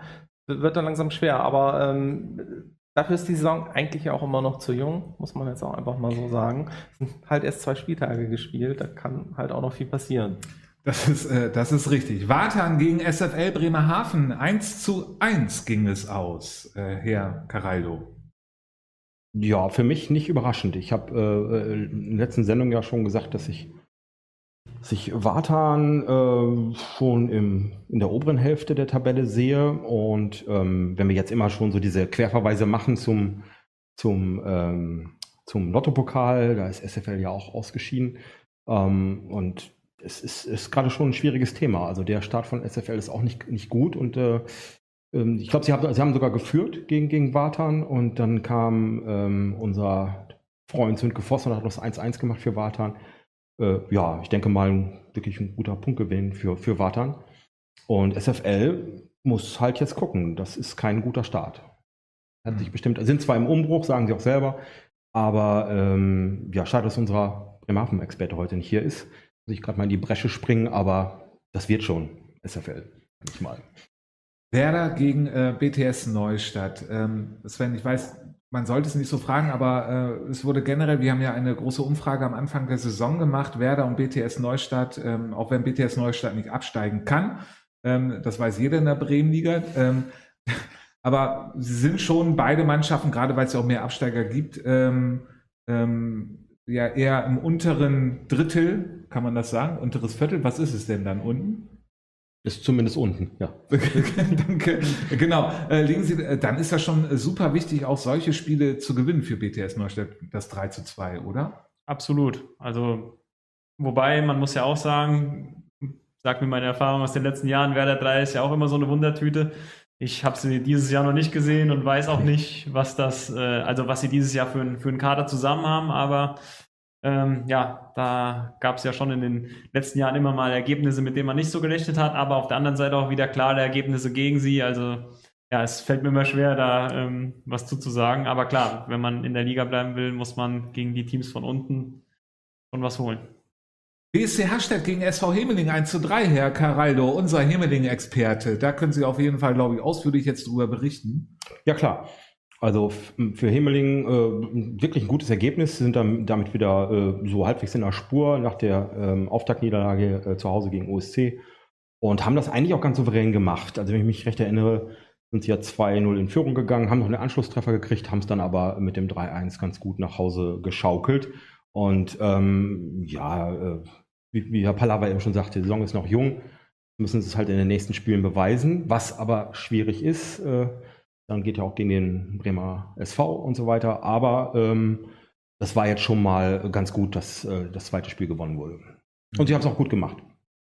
wird dann langsam schwer. Aber ähm, Dafür ist die Saison eigentlich auch immer noch zu jung, muss man jetzt auch einfach mal so sagen. Es sind halt erst zwei Spieltage gespielt, da kann halt auch noch viel passieren. Das ist, äh, das ist richtig. Wartan gegen SFL Bremerhaven. 1 zu 1 ging es aus, äh, Herr Caraldo. Ja, für mich nicht überraschend. Ich habe äh, in der letzten Sendung ja schon gesagt, dass ich sich Wartan äh, schon im, in der oberen Hälfte der Tabelle sehe. Und ähm, wenn wir jetzt immer schon so diese Querverweise machen zum, zum, ähm, zum Lottopokal, da ist SFL ja auch ausgeschieden. Ähm, und es ist, ist gerade schon ein schwieriges Thema. Also der Start von SFL ist auch nicht, nicht gut. Und äh, ähm, ich glaube, sie haben, sie haben sogar geführt gegen, gegen Wartan. Und dann kam ähm, unser Freund Sönke Voss und hat noch das 1-1 gemacht für Wartan äh, ja, ich denke mal, wirklich ein guter Punktgewinn für, für Watan. Und SFL muss halt jetzt gucken. Das ist kein guter Start. Hat mhm. sich bestimmt, sind zwar im Umbruch, sagen sie auch selber, aber ähm, ja, schade, dass unser Bremerhaven-Experte heute nicht hier ist. Muss ich gerade mal in die Bresche springen, aber das wird schon, SFL, nicht mal. Werder gegen äh, BTS Neustadt. Ähm, Sven, ich weiß, man sollte es nicht so fragen, aber äh, es wurde generell, wir haben ja eine große Umfrage am Anfang der Saison gemacht, Werder und BTS Neustadt, ähm, auch wenn BTS Neustadt nicht absteigen kann, ähm, das weiß jeder in der Bremenliga, ähm, aber sie sind schon beide Mannschaften, gerade weil es ja auch mehr Absteiger gibt, ähm, ähm, ja eher im unteren Drittel, kann man das sagen, unteres Viertel, was ist es denn dann unten? Ist zumindest unten, ja. Danke. Genau. Äh, legen Sie, äh, dann ist das schon super wichtig, auch solche Spiele zu gewinnen für BTS Neustadt, das 3 zu 2, oder? Absolut. Also, wobei, man muss ja auch sagen, sagt mir meine Erfahrung aus den letzten Jahren, Werder 3 ist ja auch immer so eine Wundertüte. Ich habe sie dieses Jahr noch nicht gesehen und weiß auch nicht, was das, äh, also was sie dieses Jahr für, für einen Kader zusammen haben, aber ähm, ja, da gab es ja schon in den letzten Jahren immer mal Ergebnisse, mit denen man nicht so gerechnet hat, aber auf der anderen Seite auch wieder klare Ergebnisse gegen sie. Also ja, es fällt mir immer schwer, da ähm, was zuzusagen. Aber klar, wenn man in der Liga bleiben will, muss man gegen die Teams von unten schon was holen. BSC Hashtag gegen SV Hemeling 1 zu 3, Herr Caraldo, unser Hemeling-Experte. Da können Sie auf jeden Fall, glaube ich, ausführlich jetzt drüber berichten. Ja, klar. Also für Himmeling äh, wirklich ein gutes Ergebnis, Sie sind dann, damit wieder äh, so halbwegs in der Spur nach der ähm, Auftaktniederlage äh, zu Hause gegen OSC und haben das eigentlich auch ganz souverän gemacht. Also wenn ich mich recht erinnere, sind sie ja 2-0 in Führung gegangen, haben noch einen Anschlusstreffer gekriegt, haben es dann aber mit dem 3-1 ganz gut nach Hause geschaukelt. Und ähm, ja, äh, wie, wie Herr Pallava eben schon sagte, die Saison ist noch jung, müssen es halt in den nächsten Spielen beweisen, was aber schwierig ist. Äh, dann geht ja auch gegen den Bremer SV und so weiter. Aber ähm, das war jetzt schon mal ganz gut, dass äh, das zweite Spiel gewonnen wurde. Und sie haben es auch gut gemacht.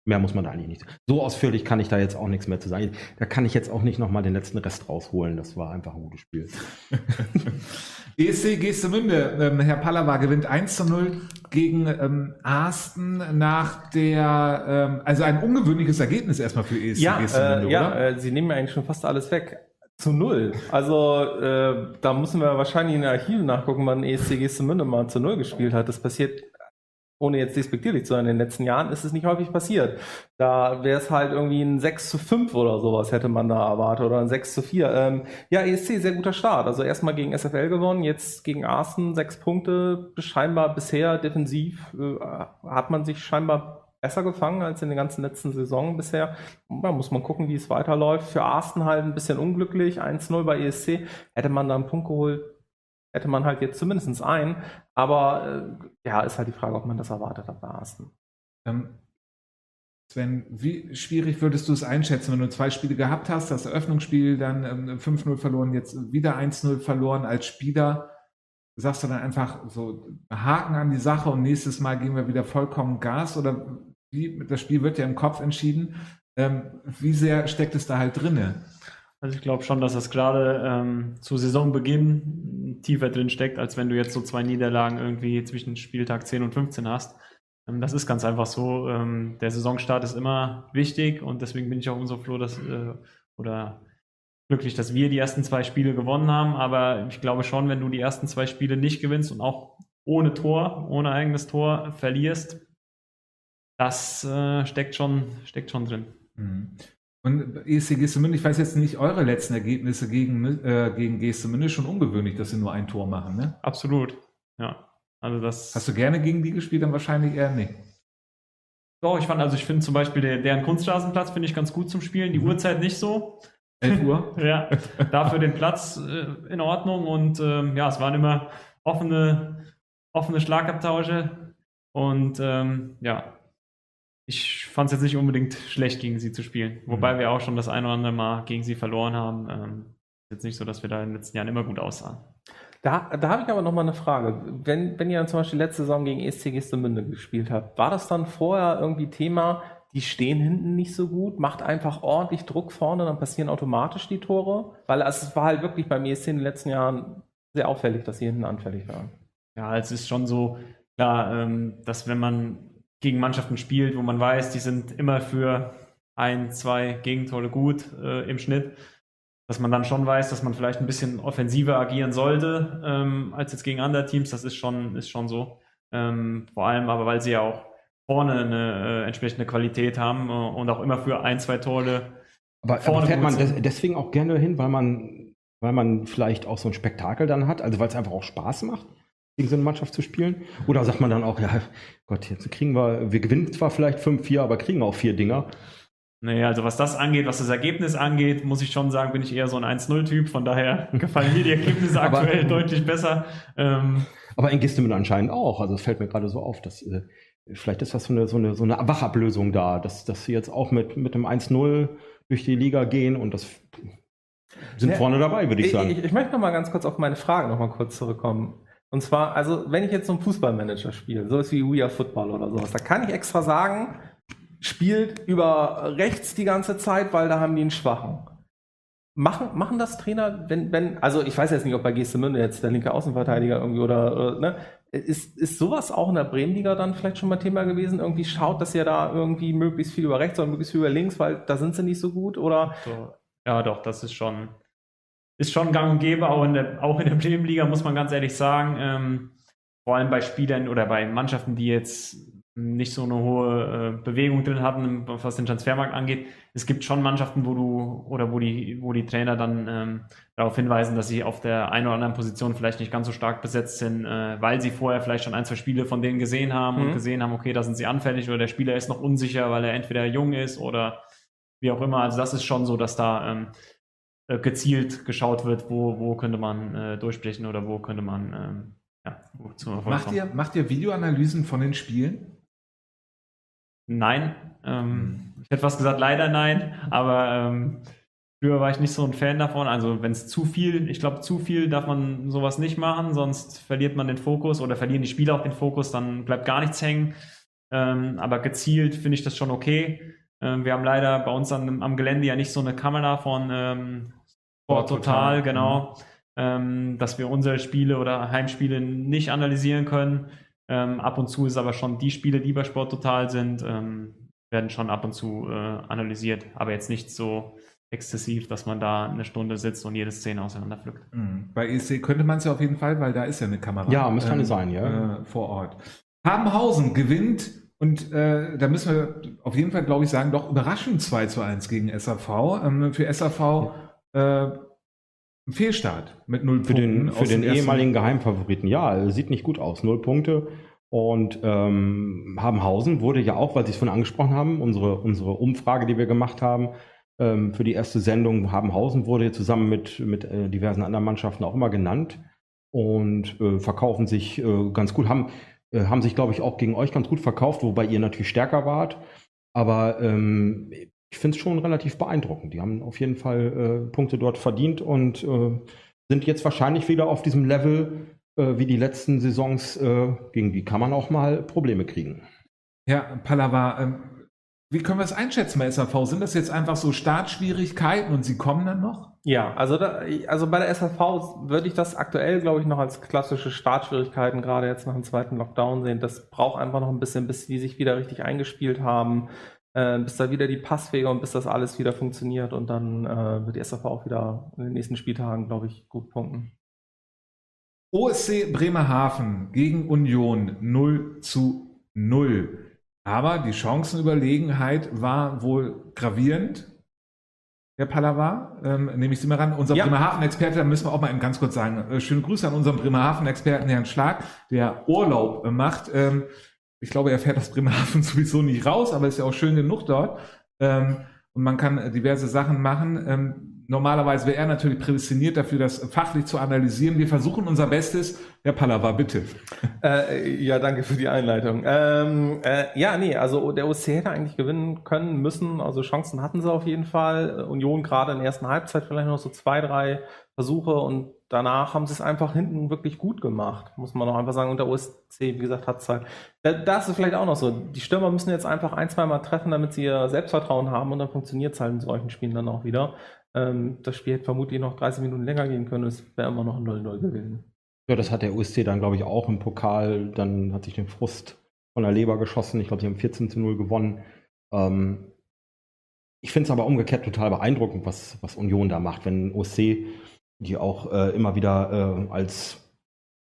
Mehr muss man da eigentlich nicht. So ausführlich kann ich da jetzt auch nichts mehr zu sagen. Da kann ich jetzt auch nicht nochmal den letzten Rest rausholen. Das war einfach ein gutes Spiel. ESC Gestemünde, ähm, Herr Pallava gewinnt 1 zu 0 gegen ähm, Arsten nach der, ähm, also ein ungewöhnliches Ergebnis erstmal für ESC ja, Gestemünde, äh, ja, äh, Sie nehmen mir eigentlich schon fast alles weg. Zu null. Also äh, da müssen wir wahrscheinlich in den Archiven nachgucken, wann ESC Gestemünde mal zu null gespielt hat. Das passiert, ohne jetzt despektierlich zu sein, in den letzten Jahren ist es nicht häufig passiert. Da wäre es halt irgendwie ein 6 zu 5 oder sowas hätte man da erwartet oder ein 6 zu 4. Ähm, ja, ESC, sehr guter Start. Also erstmal gegen SFL gewonnen, jetzt gegen Arsen sechs Punkte. Scheinbar bisher defensiv äh, hat man sich scheinbar besser gefangen als in den ganzen letzten Saison bisher. Da muss man gucken, wie es weiterläuft. Für Arsten halt ein bisschen unglücklich. 1-0 bei ESC. Hätte man da einen Punkt geholt, hätte man halt jetzt zumindest einen. Aber äh, ja, ist halt die Frage, ob man das erwartet hat bei Arsten. Ähm, Sven, wie schwierig würdest du es einschätzen, wenn du zwei Spiele gehabt hast, das Eröffnungsspiel dann ähm, 5-0 verloren, jetzt wieder 1-0 verloren als Spieler? Sagst du dann einfach so Haken an die Sache und nächstes Mal gehen wir wieder vollkommen Gas? Oder das Spiel wird ja im Kopf entschieden. Ähm, wie sehr steckt es da halt drinne? Also ich glaube schon, dass das gerade ähm, zu Saisonbeginn tiefer drin steckt, als wenn du jetzt so zwei Niederlagen irgendwie zwischen Spieltag 10 und 15 hast. Ähm, das ist ganz einfach so. Ähm, der Saisonstart ist immer wichtig und deswegen bin ich auch umso froh, dass äh, oder glücklich, dass wir die ersten zwei Spiele gewonnen haben. Aber ich glaube schon, wenn du die ersten zwei Spiele nicht gewinnst und auch ohne Tor, ohne eigenes Tor verlierst, das äh, steckt, schon, steckt schon drin. Mhm. Und ESC Gestemünde, ich weiß jetzt nicht eure letzten Ergebnisse gegen, äh, gegen Gestemünde, schon ungewöhnlich, dass sie nur ein Tor machen, ne? Absolut, ja. Also das. Hast du gerne gegen die gespielt? Dann wahrscheinlich eher nicht. Doch, ich fand, also ich finde zum Beispiel der, deren Kunststraßenplatz finde ich ganz gut zum Spielen. Die mhm. Uhrzeit nicht so. 11 Uhr? ja, dafür den Platz äh, in Ordnung und ähm, ja, es waren immer offene, offene Schlagabtausche und ähm, ja, ich fand es jetzt nicht unbedingt schlecht, gegen sie zu spielen. Wobei mhm. wir auch schon das ein oder andere Mal gegen sie verloren haben. Ähm, ist jetzt nicht so, dass wir da in den letzten Jahren immer gut aussahen. Da, da habe ich aber nochmal eine Frage. Wenn, wenn ihr dann zum Beispiel letzte Saison gegen ESC Gestemünde gespielt habt, war das dann vorher irgendwie Thema, die stehen hinten nicht so gut, macht einfach ordentlich Druck vorne, dann passieren automatisch die Tore? Weil also, es war halt wirklich beim ESC in den letzten Jahren sehr auffällig, dass sie hinten anfällig waren. Ja, es ist schon so, klar, ähm, dass wenn man gegen Mannschaften spielt, wo man weiß, die sind immer für ein, zwei Gegentore gut äh, im Schnitt, dass man dann schon weiß, dass man vielleicht ein bisschen offensiver agieren sollte ähm, als jetzt gegen andere Teams. Das ist schon, ist schon so. Ähm, vor allem aber, weil sie ja auch vorne eine äh, entsprechende Qualität haben äh, und auch immer für ein, zwei Tore. Aber, aber fährt man des, deswegen auch gerne hin, weil man, weil man vielleicht auch so ein Spektakel dann hat, also weil es einfach auch Spaß macht, gegen so eine Mannschaft zu spielen? Oder sagt man dann auch, ja, Gott, jetzt kriegen wir, wir gewinnen zwar vielleicht 5-4, aber kriegen auch vier Dinger. Naja, also was das angeht, was das Ergebnis angeht, muss ich schon sagen, bin ich eher so ein 1-0-Typ. Von daher gefallen mir die Ergebnisse aktuell deutlich besser. Ähm, aber in Gistemünd anscheinend auch. Also es fällt mir gerade so auf, dass äh, vielleicht ist das so eine, so eine, so eine Wachablösung da, dass, dass sie jetzt auch mit, mit dem 1-0 durch die Liga gehen und das sind ja, vorne dabei, würde ich sagen. Ich, ich möchte noch mal ganz kurz auf meine Frage noch mal kurz zurückkommen. Und zwar, also wenn ich jetzt so einen Fußballmanager spiele, sowas wie We Are Football oder sowas, da kann ich extra sagen, spielt über rechts die ganze Zeit, weil da haben die einen Schwachen. Machen, machen das Trainer, wenn, wenn, also ich weiß jetzt nicht, ob bei Gestemünde jetzt der linke Außenverteidiger irgendwie oder, ne, ist, ist sowas auch in der Bremenliga dann vielleicht schon mal Thema gewesen? Irgendwie schaut, dass ihr da irgendwie möglichst viel über rechts oder möglichst viel über links, weil da sind sie nicht so gut oder? So, ja, doch, das ist schon, ist schon gang und gäbe, auch in der, auch in der Bremenliga muss man ganz ehrlich sagen, ähm, vor allem bei Spielern oder bei Mannschaften, die jetzt nicht so eine hohe äh, Bewegung drin hatten, was den Transfermarkt angeht. Es gibt schon Mannschaften, wo du oder wo die, wo die Trainer dann ähm, darauf hinweisen, dass sie auf der einen oder anderen Position vielleicht nicht ganz so stark besetzt sind, äh, weil sie vorher vielleicht schon ein, zwei Spiele von denen gesehen haben mhm. und gesehen haben, okay, da sind sie anfällig oder der Spieler ist noch unsicher, weil er entweder jung ist oder wie auch immer. Also das ist schon so, dass da ähm, äh, gezielt geschaut wird, wo, wo könnte man äh, durchbrechen oder wo könnte man ähm, ja, macht, ihr, macht ihr Videoanalysen von den Spielen? Nein. Ähm, ich hätte fast gesagt, leider nein, aber ähm, früher war ich nicht so ein Fan davon. Also wenn es zu viel, ich glaube, zu viel darf man sowas nicht machen, sonst verliert man den Fokus oder verlieren die Spieler auch den Fokus, dann bleibt gar nichts hängen. Ähm, aber gezielt finde ich das schon okay. Ähm, wir haben leider bei uns an, am Gelände ja nicht so eine Kamera von ähm, Sport Total, genau, mhm. ähm, dass wir unsere Spiele oder Heimspiele nicht analysieren können. Ähm, ab und zu ist aber schon die Spiele, die bei Sport total sind, ähm, werden schon ab und zu äh, analysiert, aber jetzt nicht so exzessiv, dass man da eine Stunde sitzt und jede Szene auseinanderpflückt. Mhm. Bei ESC könnte man es ja auf jeden Fall, weil da ist ja eine Kamera. Ja, muss ähm, sein, ja. Äh, vor Ort. Habenhausen gewinnt und äh, da müssen wir auf jeden Fall, glaube ich, sagen, doch überraschend 2 zu 1 gegen SAV. Ähm, für SAV ja. Ein Fehlstart mit null für Punkten. Den, für den ehemaligen Geheimfavoriten, ja, sieht nicht gut aus. Null Punkte. Und ähm, Habenhausen wurde ja auch, weil Sie es von angesprochen haben, unsere, unsere Umfrage, die wir gemacht haben, ähm, für die erste Sendung Habenhausen wurde zusammen mit, mit äh, diversen anderen Mannschaften auch immer genannt. und äh, verkaufen sich äh, ganz gut, haben, äh, haben sich, glaube ich, auch gegen euch ganz gut verkauft, wobei ihr natürlich stärker wart. Aber ähm, ich finde es schon relativ beeindruckend. Die haben auf jeden Fall äh, Punkte dort verdient und äh, sind jetzt wahrscheinlich wieder auf diesem Level äh, wie die letzten Saisons, äh, gegen die kann man auch mal Probleme kriegen. Ja, Pallava, ähm, wie können wir es einschätzen bei SAV? Sind das jetzt einfach so Startschwierigkeiten und sie kommen dann noch? Ja, also, da, also bei der SAV würde ich das aktuell, glaube ich, noch als klassische Startschwierigkeiten, gerade jetzt nach dem zweiten Lockdown sehen. Das braucht einfach noch ein bisschen, bis die sich wieder richtig eingespielt haben, äh, bis da wieder die Passwege und bis das alles wieder funktioniert und dann äh, wird die SAV auch wieder in den nächsten Spieltagen, glaube ich, gut punkten. OSC Bremerhaven gegen Union 0 zu 0. Aber die Chancenüberlegenheit war wohl gravierend. Herr Pallava, ähm, nehme ich Sie mal ran. Unser Ja. Bremerhaven-Experte, da müssen wir auch mal eben ganz kurz sagen, äh, schöne Grüße an unseren Bremerhaven-Experten, Herrn Schlag, der Urlaub macht. Ähm, ich glaube, er fährt aus Bremerhaven sowieso nicht raus, aber ist ja auch schön genug dort. Ähm, und man kann äh, diverse Sachen machen. Ähm, normalerweise wäre er natürlich prädestiniert dafür, das fachlich zu analysieren. Wir versuchen unser Bestes. Herr Pallava, bitte. Äh, ja, danke für die Einleitung. Ähm, äh, ja, nee, also der OC hätte eigentlich gewinnen können, müssen. Also Chancen hatten sie auf jeden Fall. Union gerade in der ersten Halbzeit vielleicht noch so zwei, drei Versuche und danach haben sie es einfach hinten wirklich gut gemacht, muss man auch einfach sagen. Und der OSC, wie gesagt, hat es halt. Da, da ist vielleicht auch noch so. Die Stürmer müssen jetzt einfach ein, zwei Mal treffen, damit sie ihr Selbstvertrauen haben und dann funktioniert es halt in solchen Spielen dann auch wieder. Ähm, das Spiel hätte vermutlich noch 30 Minuten länger gehen können, es wäre immer noch ein 0-0 gewesen. Ja, das hat der USC dann, glaube ich, auch im Pokal. Dann hat sich den Frust von der Leber geschossen. Ich glaube, sie haben 14 zu 0 gewonnen. Ähm, ich finde es aber umgekehrt total beeindruckend, was, was Union da macht, wenn OSC, die auch äh, immer wieder äh, als,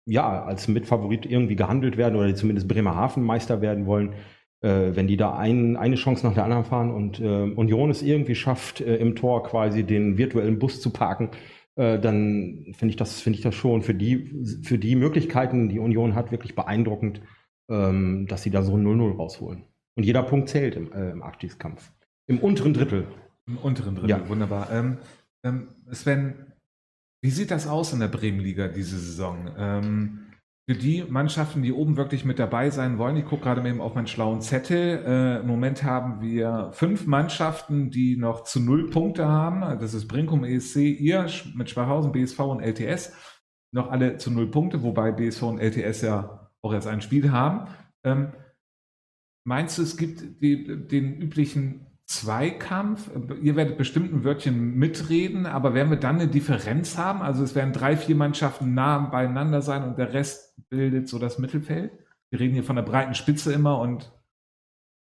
ja, als Mitfavorit irgendwie gehandelt werden oder die zumindest Bremerhaven Meister werden wollen, äh, wenn die da ein, eine Chance nach der anderen fahren und äh, Union es irgendwie schafft, äh, im Tor quasi den virtuellen Bus zu parken, äh, dann finde ich das, finde ich das schon für die, für die Möglichkeiten, die Union hat, wirklich beeindruckend, ähm, dass sie da so ein 0-0 rausholen. Und jeder Punkt zählt im, im Abstiegskampf. Im unteren Drittel. Im unteren Drittel, Ja. wunderbar. Ähm, ähm, Sven, wie sieht das aus in der Bremenliga diese Saison? Ähm, für die Mannschaften, die oben wirklich mit dabei sein wollen, ich gucke gerade eben auf meinen schlauen Zettel. Äh, Im Moment haben wir fünf Mannschaften, die noch zu null Punkte haben. Das ist Brinkum, ESC, ihr mit Schwachhausen, BSV und LTS. Noch alle zu null Punkte, wobei BSV und LTS ja auch jetzt ein Spiel haben. Ähm, Meinst du, es gibt die, den üblichen Zweikampf? Ihr werdet bestimmt ein Wörtchen mitreden, aber werden wir dann eine Differenz haben? Also es werden drei, vier Mannschaften nah beieinander sein und der Rest bildet so das Mittelfeld? Wir reden hier von der breiten Spitze immer und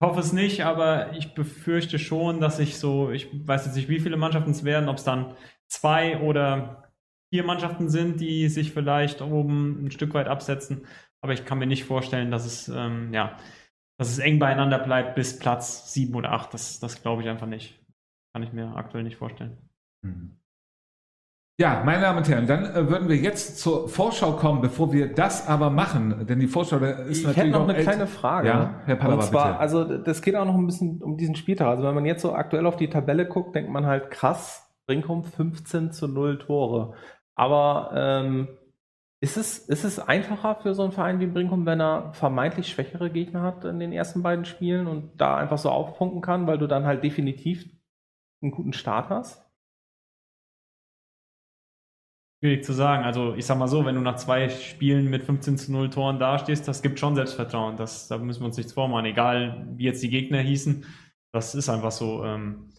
Ich hoffe es nicht, aber ich befürchte schon, dass ich so, ich weiß jetzt nicht, wie viele Mannschaften es werden, ob es dann zwei oder vier Mannschaften sind, die sich vielleicht oben ein Stück weit absetzen. Aber ich kann mir nicht vorstellen, dass es, ähm, ja, dass es eng beieinander bleibt bis Platz sieben oder acht. Das, das glaube ich einfach nicht. Kann ich mir aktuell nicht vorstellen. Ja, meine Damen und Herren, dann äh, würden wir jetzt zur Vorschau kommen, bevor wir das aber machen, denn die Vorschau da ist Ich natürlich hätte noch eine kleine Frage. Ja, Herr Pallava, Und zwar, bitte. also das geht auch noch ein bisschen um diesen Spieltag. Also wenn man jetzt so aktuell auf die Tabelle guckt, denkt man halt krass, Brinkum 15 zu 0 Tore. Aber ähm, ist, es, ist es einfacher für so einen Verein wie Brinkum, wenn er vermeintlich schwächere Gegner hat in den ersten beiden Spielen und da einfach so aufpunkten kann, weil du dann halt definitiv einen guten Start hast? Schwierig zu sagen. Also ich sag mal so, wenn du nach zwei Spielen mit 15 zu 0 Toren dastehst, das gibt schon Selbstvertrauen. Das, da müssen wir uns nichts vormachen, egal wie jetzt die Gegner hießen. Das ist einfach so. Ähm.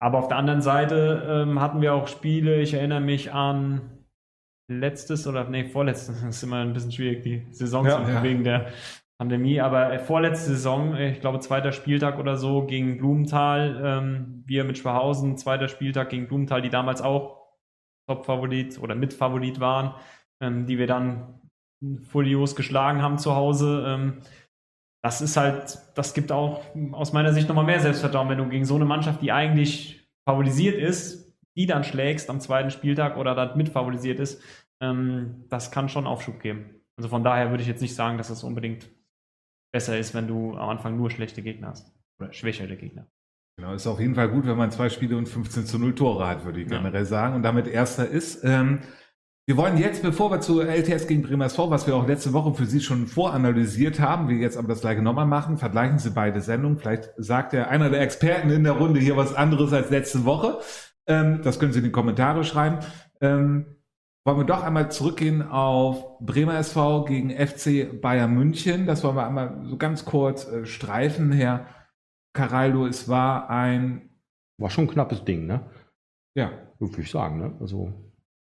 Aber auf der anderen Seite ähm, hatten wir auch Spiele, ich erinnere mich an letztes oder nee, vorletztes, das ist immer ein bisschen schwierig, die Saison Ja, zu ja. wegen der Pandemie, aber äh, vorletzte Saison, ich glaube zweiter Spieltag oder so gegen Blumenthal, ähm, wir mit Schwachhausen, zweiter Spieltag gegen Blumenthal, die damals auch Top-Favorit oder Mitfavorit waren, ähm, die wir dann furios geschlagen haben zu Hause. Ähm, das ist halt, das gibt auch aus meiner Sicht nochmal mehr Selbstvertrauen, wenn du gegen so eine Mannschaft, die eigentlich favorisiert ist, die dann schlägst am zweiten Spieltag oder dann mitfavorisiert ist, ähm, das kann schon Aufschub geben. Also von daher würde ich jetzt nicht sagen, dass es unbedingt besser ist, wenn du am Anfang nur schlechte Gegner hast. Oder schwächere Gegner. Genau, ist auf jeden Fall gut, wenn man zwei Spiele und 15 zu 0 Tore hat, würde ich Ja. generell sagen, und damit Erster ist. Ähm, Wir wollen jetzt, bevor wir zu LTS gegen Bremer SV, was wir auch letzte Woche für Sie schon voranalysiert haben, wir jetzt aber das gleiche nochmal machen, vergleichen Sie beide Sendungen. Vielleicht sagt ja einer der Experten in der Runde hier was anderes als letzte Woche. Ähm, das können Sie in die Kommentare schreiben. Ähm, wollen wir doch einmal zurückgehen auf Bremer SV gegen FC Bayern München. Das wollen wir einmal so ganz kurz äh, streifen, Herr Caraldo. Es war ein, War schon ein knappes Ding, ne? ja, Würde ich sagen, ne? Also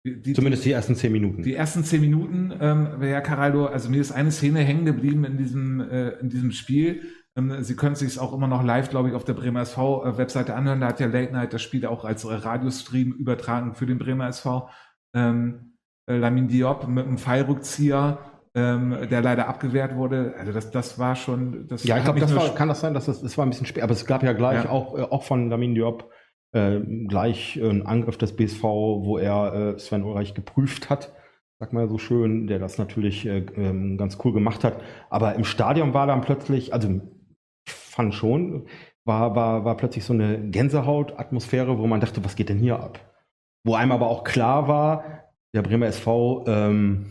die, zumindest die ersten zehn Minuten. Die ersten zehn Minuten, ähm, Herr Caraldo, also mir ist eine Szene hängen geblieben in diesem, äh, in diesem Spiel. Ähm, Sie können sich auch immer noch live, glaube ich, auf der Bremer SV-Webseite anhören. Da hat ja Late Night das Spiel auch als äh, Radiostream übertragen für den Bremer SV. Ähm, äh, Lamin Diop mit einem Pfeilrückzieher, ähm, der leider abgewehrt wurde. Also das, das war schon. Das ja, ich glaube, das war, kann das sein, dass das, das war ein bisschen spät, aber es gab ja gleich Ja. auch, äh, auch von Lamin Diop äh, gleich äh, einen Angriff des BSV, wo er äh, Sven Ulreich geprüft hat. Sag mal so schön, der das natürlich äh, ähm, ganz cool gemacht hat. Aber im Stadion war dann plötzlich, also fand schon, war, war, war plötzlich so eine Gänsehaut-Atmosphäre, wo man dachte, was geht denn hier ab? Wo einem aber auch klar war, der Bremer SV ähm,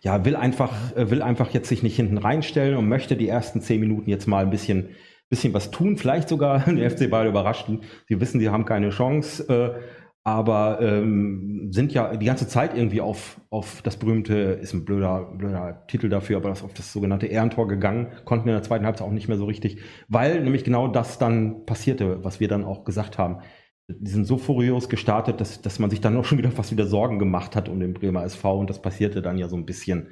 ja, will einfach, äh, will einfach jetzt sich nicht hinten reinstellen und möchte die ersten zehn Minuten jetzt mal ein bisschen, bisschen was tun. Vielleicht sogar den FC Bayern überraschten. Sie wissen, sie haben keine Chance, äh, aber ähm, sind ja die ganze Zeit irgendwie auf, auf das berühmte, ist ein blöder, blöder Titel dafür, aber das auf das sogenannte Ehrentor gegangen, konnten in der zweiten Halbzeit auch nicht mehr so richtig, weil nämlich genau das dann passierte, was wir dann auch gesagt haben. Die sind so furios gestartet, dass, dass man sich dann auch schon wieder fast wieder Sorgen gemacht hat um den Bremer SV und das passierte dann ja so ein bisschen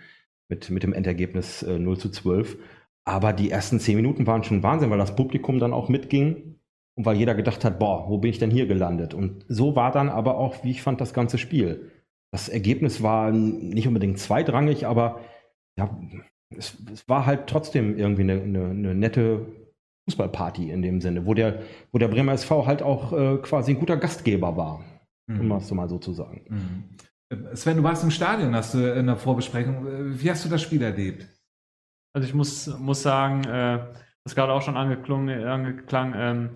mit, mit dem Endergebnis äh, 0 zu 12. Aber die ersten zehn Minuten waren schon Wahnsinn, weil das Publikum dann auch mitging und weil jeder gedacht hat, boah, wo bin ich denn hier gelandet? Und so war dann aber auch, wie ich fand, das ganze Spiel. Das Ergebnis war nicht unbedingt zweitrangig, aber ja, es, es war halt trotzdem irgendwie eine, eine, eine nette Fußballparty in dem Sinne, wo der, wo der Bremer SV halt auch äh, quasi ein guter Gastgeber war, um Mhm. es mal so zu sagen. Mhm. Sven, du warst im Stadion, hast du in der Vorbesprechung. Wie hast du das Spiel erlebt? Also ich muss, muss sagen, äh, das gerade auch schon angeklungen, angeklang, ähm,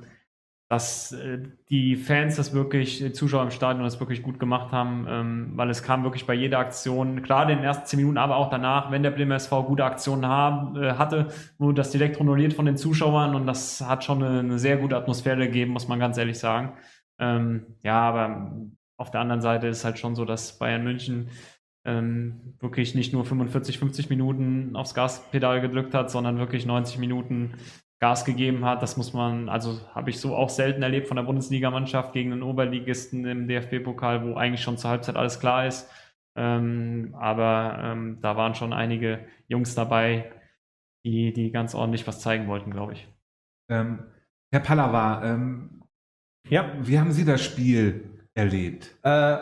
dass äh, die Fans das wirklich, die Zuschauer im Stadion das wirklich gut gemacht haben, ähm, weil es kam wirklich bei jeder Aktion, klar in den ersten zehn Minuten, aber auch danach, wenn der Bremer SV gute Aktionen äh, hatte, wurde das direkt honoriert von den Zuschauern und das hat schon eine, sehr gute Atmosphäre gegeben, muss man ganz ehrlich sagen. Ähm, ja, aber auf der anderen Seite ist halt schon so, dass Bayern München ähm, wirklich nicht nur 45, 50 Minuten aufs Gaspedal gedrückt hat, sondern wirklich 90 Minuten Gas gegeben hat. Das muss man, also habe ich so auch selten erlebt von der Bundesligamannschaft gegen einen Oberligisten im DFB-Pokal, wo eigentlich schon zur Halbzeit alles klar ist. Ähm, aber ähm, da waren schon einige Jungs dabei, die, die ganz ordentlich was zeigen wollten, glaube ich. Ähm, Herr Pallava, ähm, Ja, wie haben Sie das Spiel erlebt? Äh,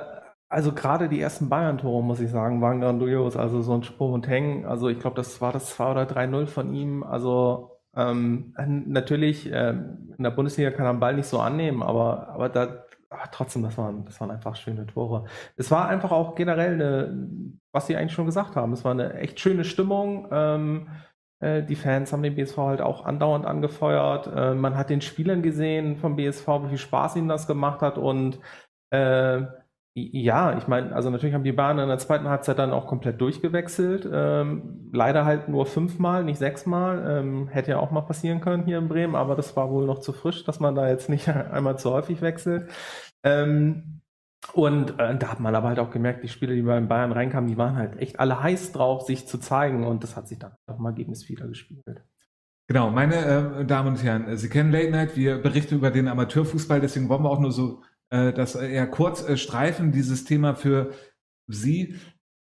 also gerade die ersten Bayern-Tore, muss ich sagen, waren grandios. Also so ein Sprung und Hängen. Also ich glaube, das war das 2 oder 3-0 von ihm. Also ähm, natürlich, ähm, in der Bundesliga kann er den Ball nicht so annehmen, aber, aber da aber trotzdem, das waren, das waren einfach schöne Tore. Es war einfach auch generell eine, was Sie eigentlich schon gesagt haben, es war eine echt schöne Stimmung. Ähm, äh, die Fans haben den BSV halt auch andauernd angefeuert. Äh, man hat den Spielern gesehen vom BSV, wie viel Spaß ihnen das gemacht hat und äh, ja, ich meine, also natürlich haben die Bayern in der zweiten Halbzeit dann auch komplett durchgewechselt. Ähm, leider halt nur fünfmal, nicht sechsmal. Ähm, hätte ja auch mal passieren können hier in Bremen, aber das war wohl noch zu frisch, dass man da jetzt nicht einmal zu häufig wechselt. Ähm, und äh, da hat man aber halt auch gemerkt, die Spieler, die beim Bayern reinkamen, die waren halt echt alle heiß drauf, sich zu zeigen und das hat sich dann auch mal Ergebnis wieder gespiegelt. Genau, meine äh, Damen und Herren, Sie kennen Late Night, wir berichten über den Amateurfußball, deswegen wollen wir auch nur so äh, das eher kurz äh, streifen, dieses Thema für Sie.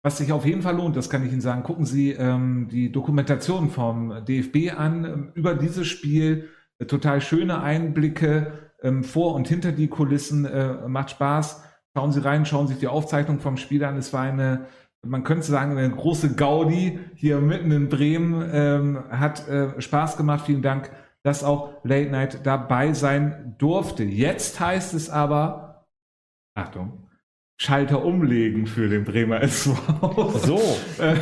Was sich auf jeden Fall lohnt, das kann ich Ihnen sagen, gucken Sie ähm, die Dokumentation vom DFB an ähm, über dieses Spiel. Äh, total schöne Einblicke ähm, vor und hinter die Kulissen, äh, macht Spaß. Schauen Sie rein, schauen sich die Aufzeichnung vom Spiel an. Es war eine, man könnte sagen, eine große Gaudi hier mitten in Bremen. Ähm, hat äh, Spaß gemacht. Vielen Dank, dass auch Late Night dabei sein durfte. Jetzt heißt es aber, Achtung, Schalter umlegen für den Bremer SV. So. Äh,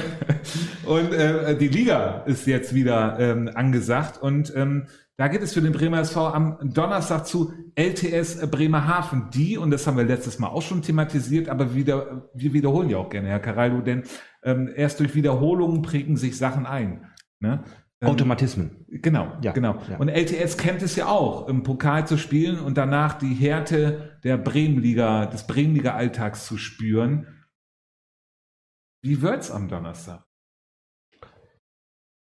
und äh, die Liga ist jetzt wieder ähm, angesagt und ähm, Da geht es für den Bremer SV am Donnerstag zu LTS Bremerhaven. Die, und das haben wir letztes Mal auch schon thematisiert, aber wieder, wir wiederholen ja auch gerne, Herr Caraldo, denn ähm, erst durch Wiederholungen prägen sich Sachen ein. Ne? Ähm, Automatismen. Genau, Ja, genau. ja. Und LTS kennt es ja auch, im Pokal zu spielen und danach die Härte der Bremenliga, des Bremenliga Alltags zu spüren. Wie wird's am Donnerstag?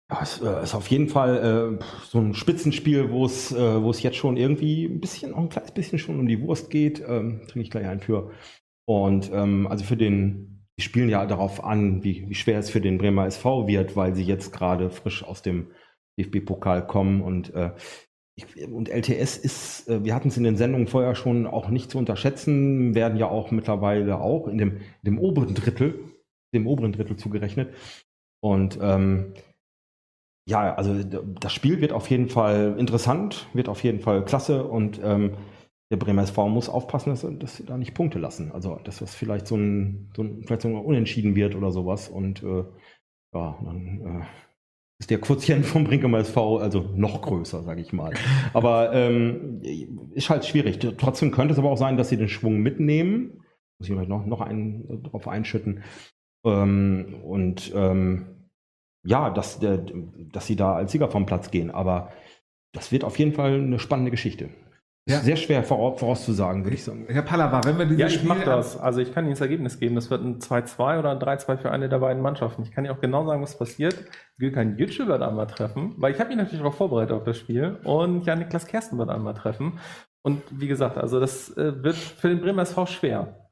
Ja, es äh, ist auf jeden Fall äh, so ein Spitzenspiel, wo es, äh, wo es jetzt schon irgendwie ein bisschen, auch ein kleines bisschen schon um die Wurst geht. Ähm, trinke ich gleich ein für. Und ähm, also für den, die spielen ja darauf an, wie, wie schwer es für den Bremer SV wird, weil sie jetzt gerade frisch aus dem DFB-Pokal kommen und äh, ich, und LTS ist, äh, wir hatten es in den Sendungen vorher schon auch nicht zu unterschätzen, werden ja auch mittlerweile auch in dem, in dem oberen Drittel, dem oberen Drittel zugerechnet. Und ähm, ja, also das Spiel wird auf jeden Fall interessant, wird auf jeden Fall klasse und ähm, der Bremer SV muss aufpassen, dass, dass sie da nicht Punkte lassen. Also, dass das vielleicht so ein, so ein vielleicht so ein Unentschieden wird oder sowas und äh, ja, dann äh, ist der Quotient vom Brinkemer SV also noch größer, sage ich mal. Aber ähm, ist halt schwierig. Trotzdem könnte es aber auch sein, dass sie den Schwung mitnehmen. Muss ich vielleicht noch, noch einen äh, drauf einschütten. Ähm, und ähm, ja, dass, der, dass sie da als Sieger vom Platz gehen. Aber das wird auf jeden Fall eine spannende Geschichte. Ja. Sehr schwer vora- vorauszusagen, würde ich sagen. Herr Pallava, wenn wir dieses Ja, ich Spiel mach das. Also ich kann Ihnen das Ergebnis geben. Das wird ein 2-2 oder ein 3-2 für eine der beiden Mannschaften. Ich kann Ihnen auch genau sagen, was passiert. Gülkan Yücel wird einmal treffen, weil ich habe mich natürlich darauf vorbereitet auf das Spiel. Und ja, Niklas Kersten wird einmal treffen. Und wie gesagt, also das äh, wird für den Bremer SV schwer.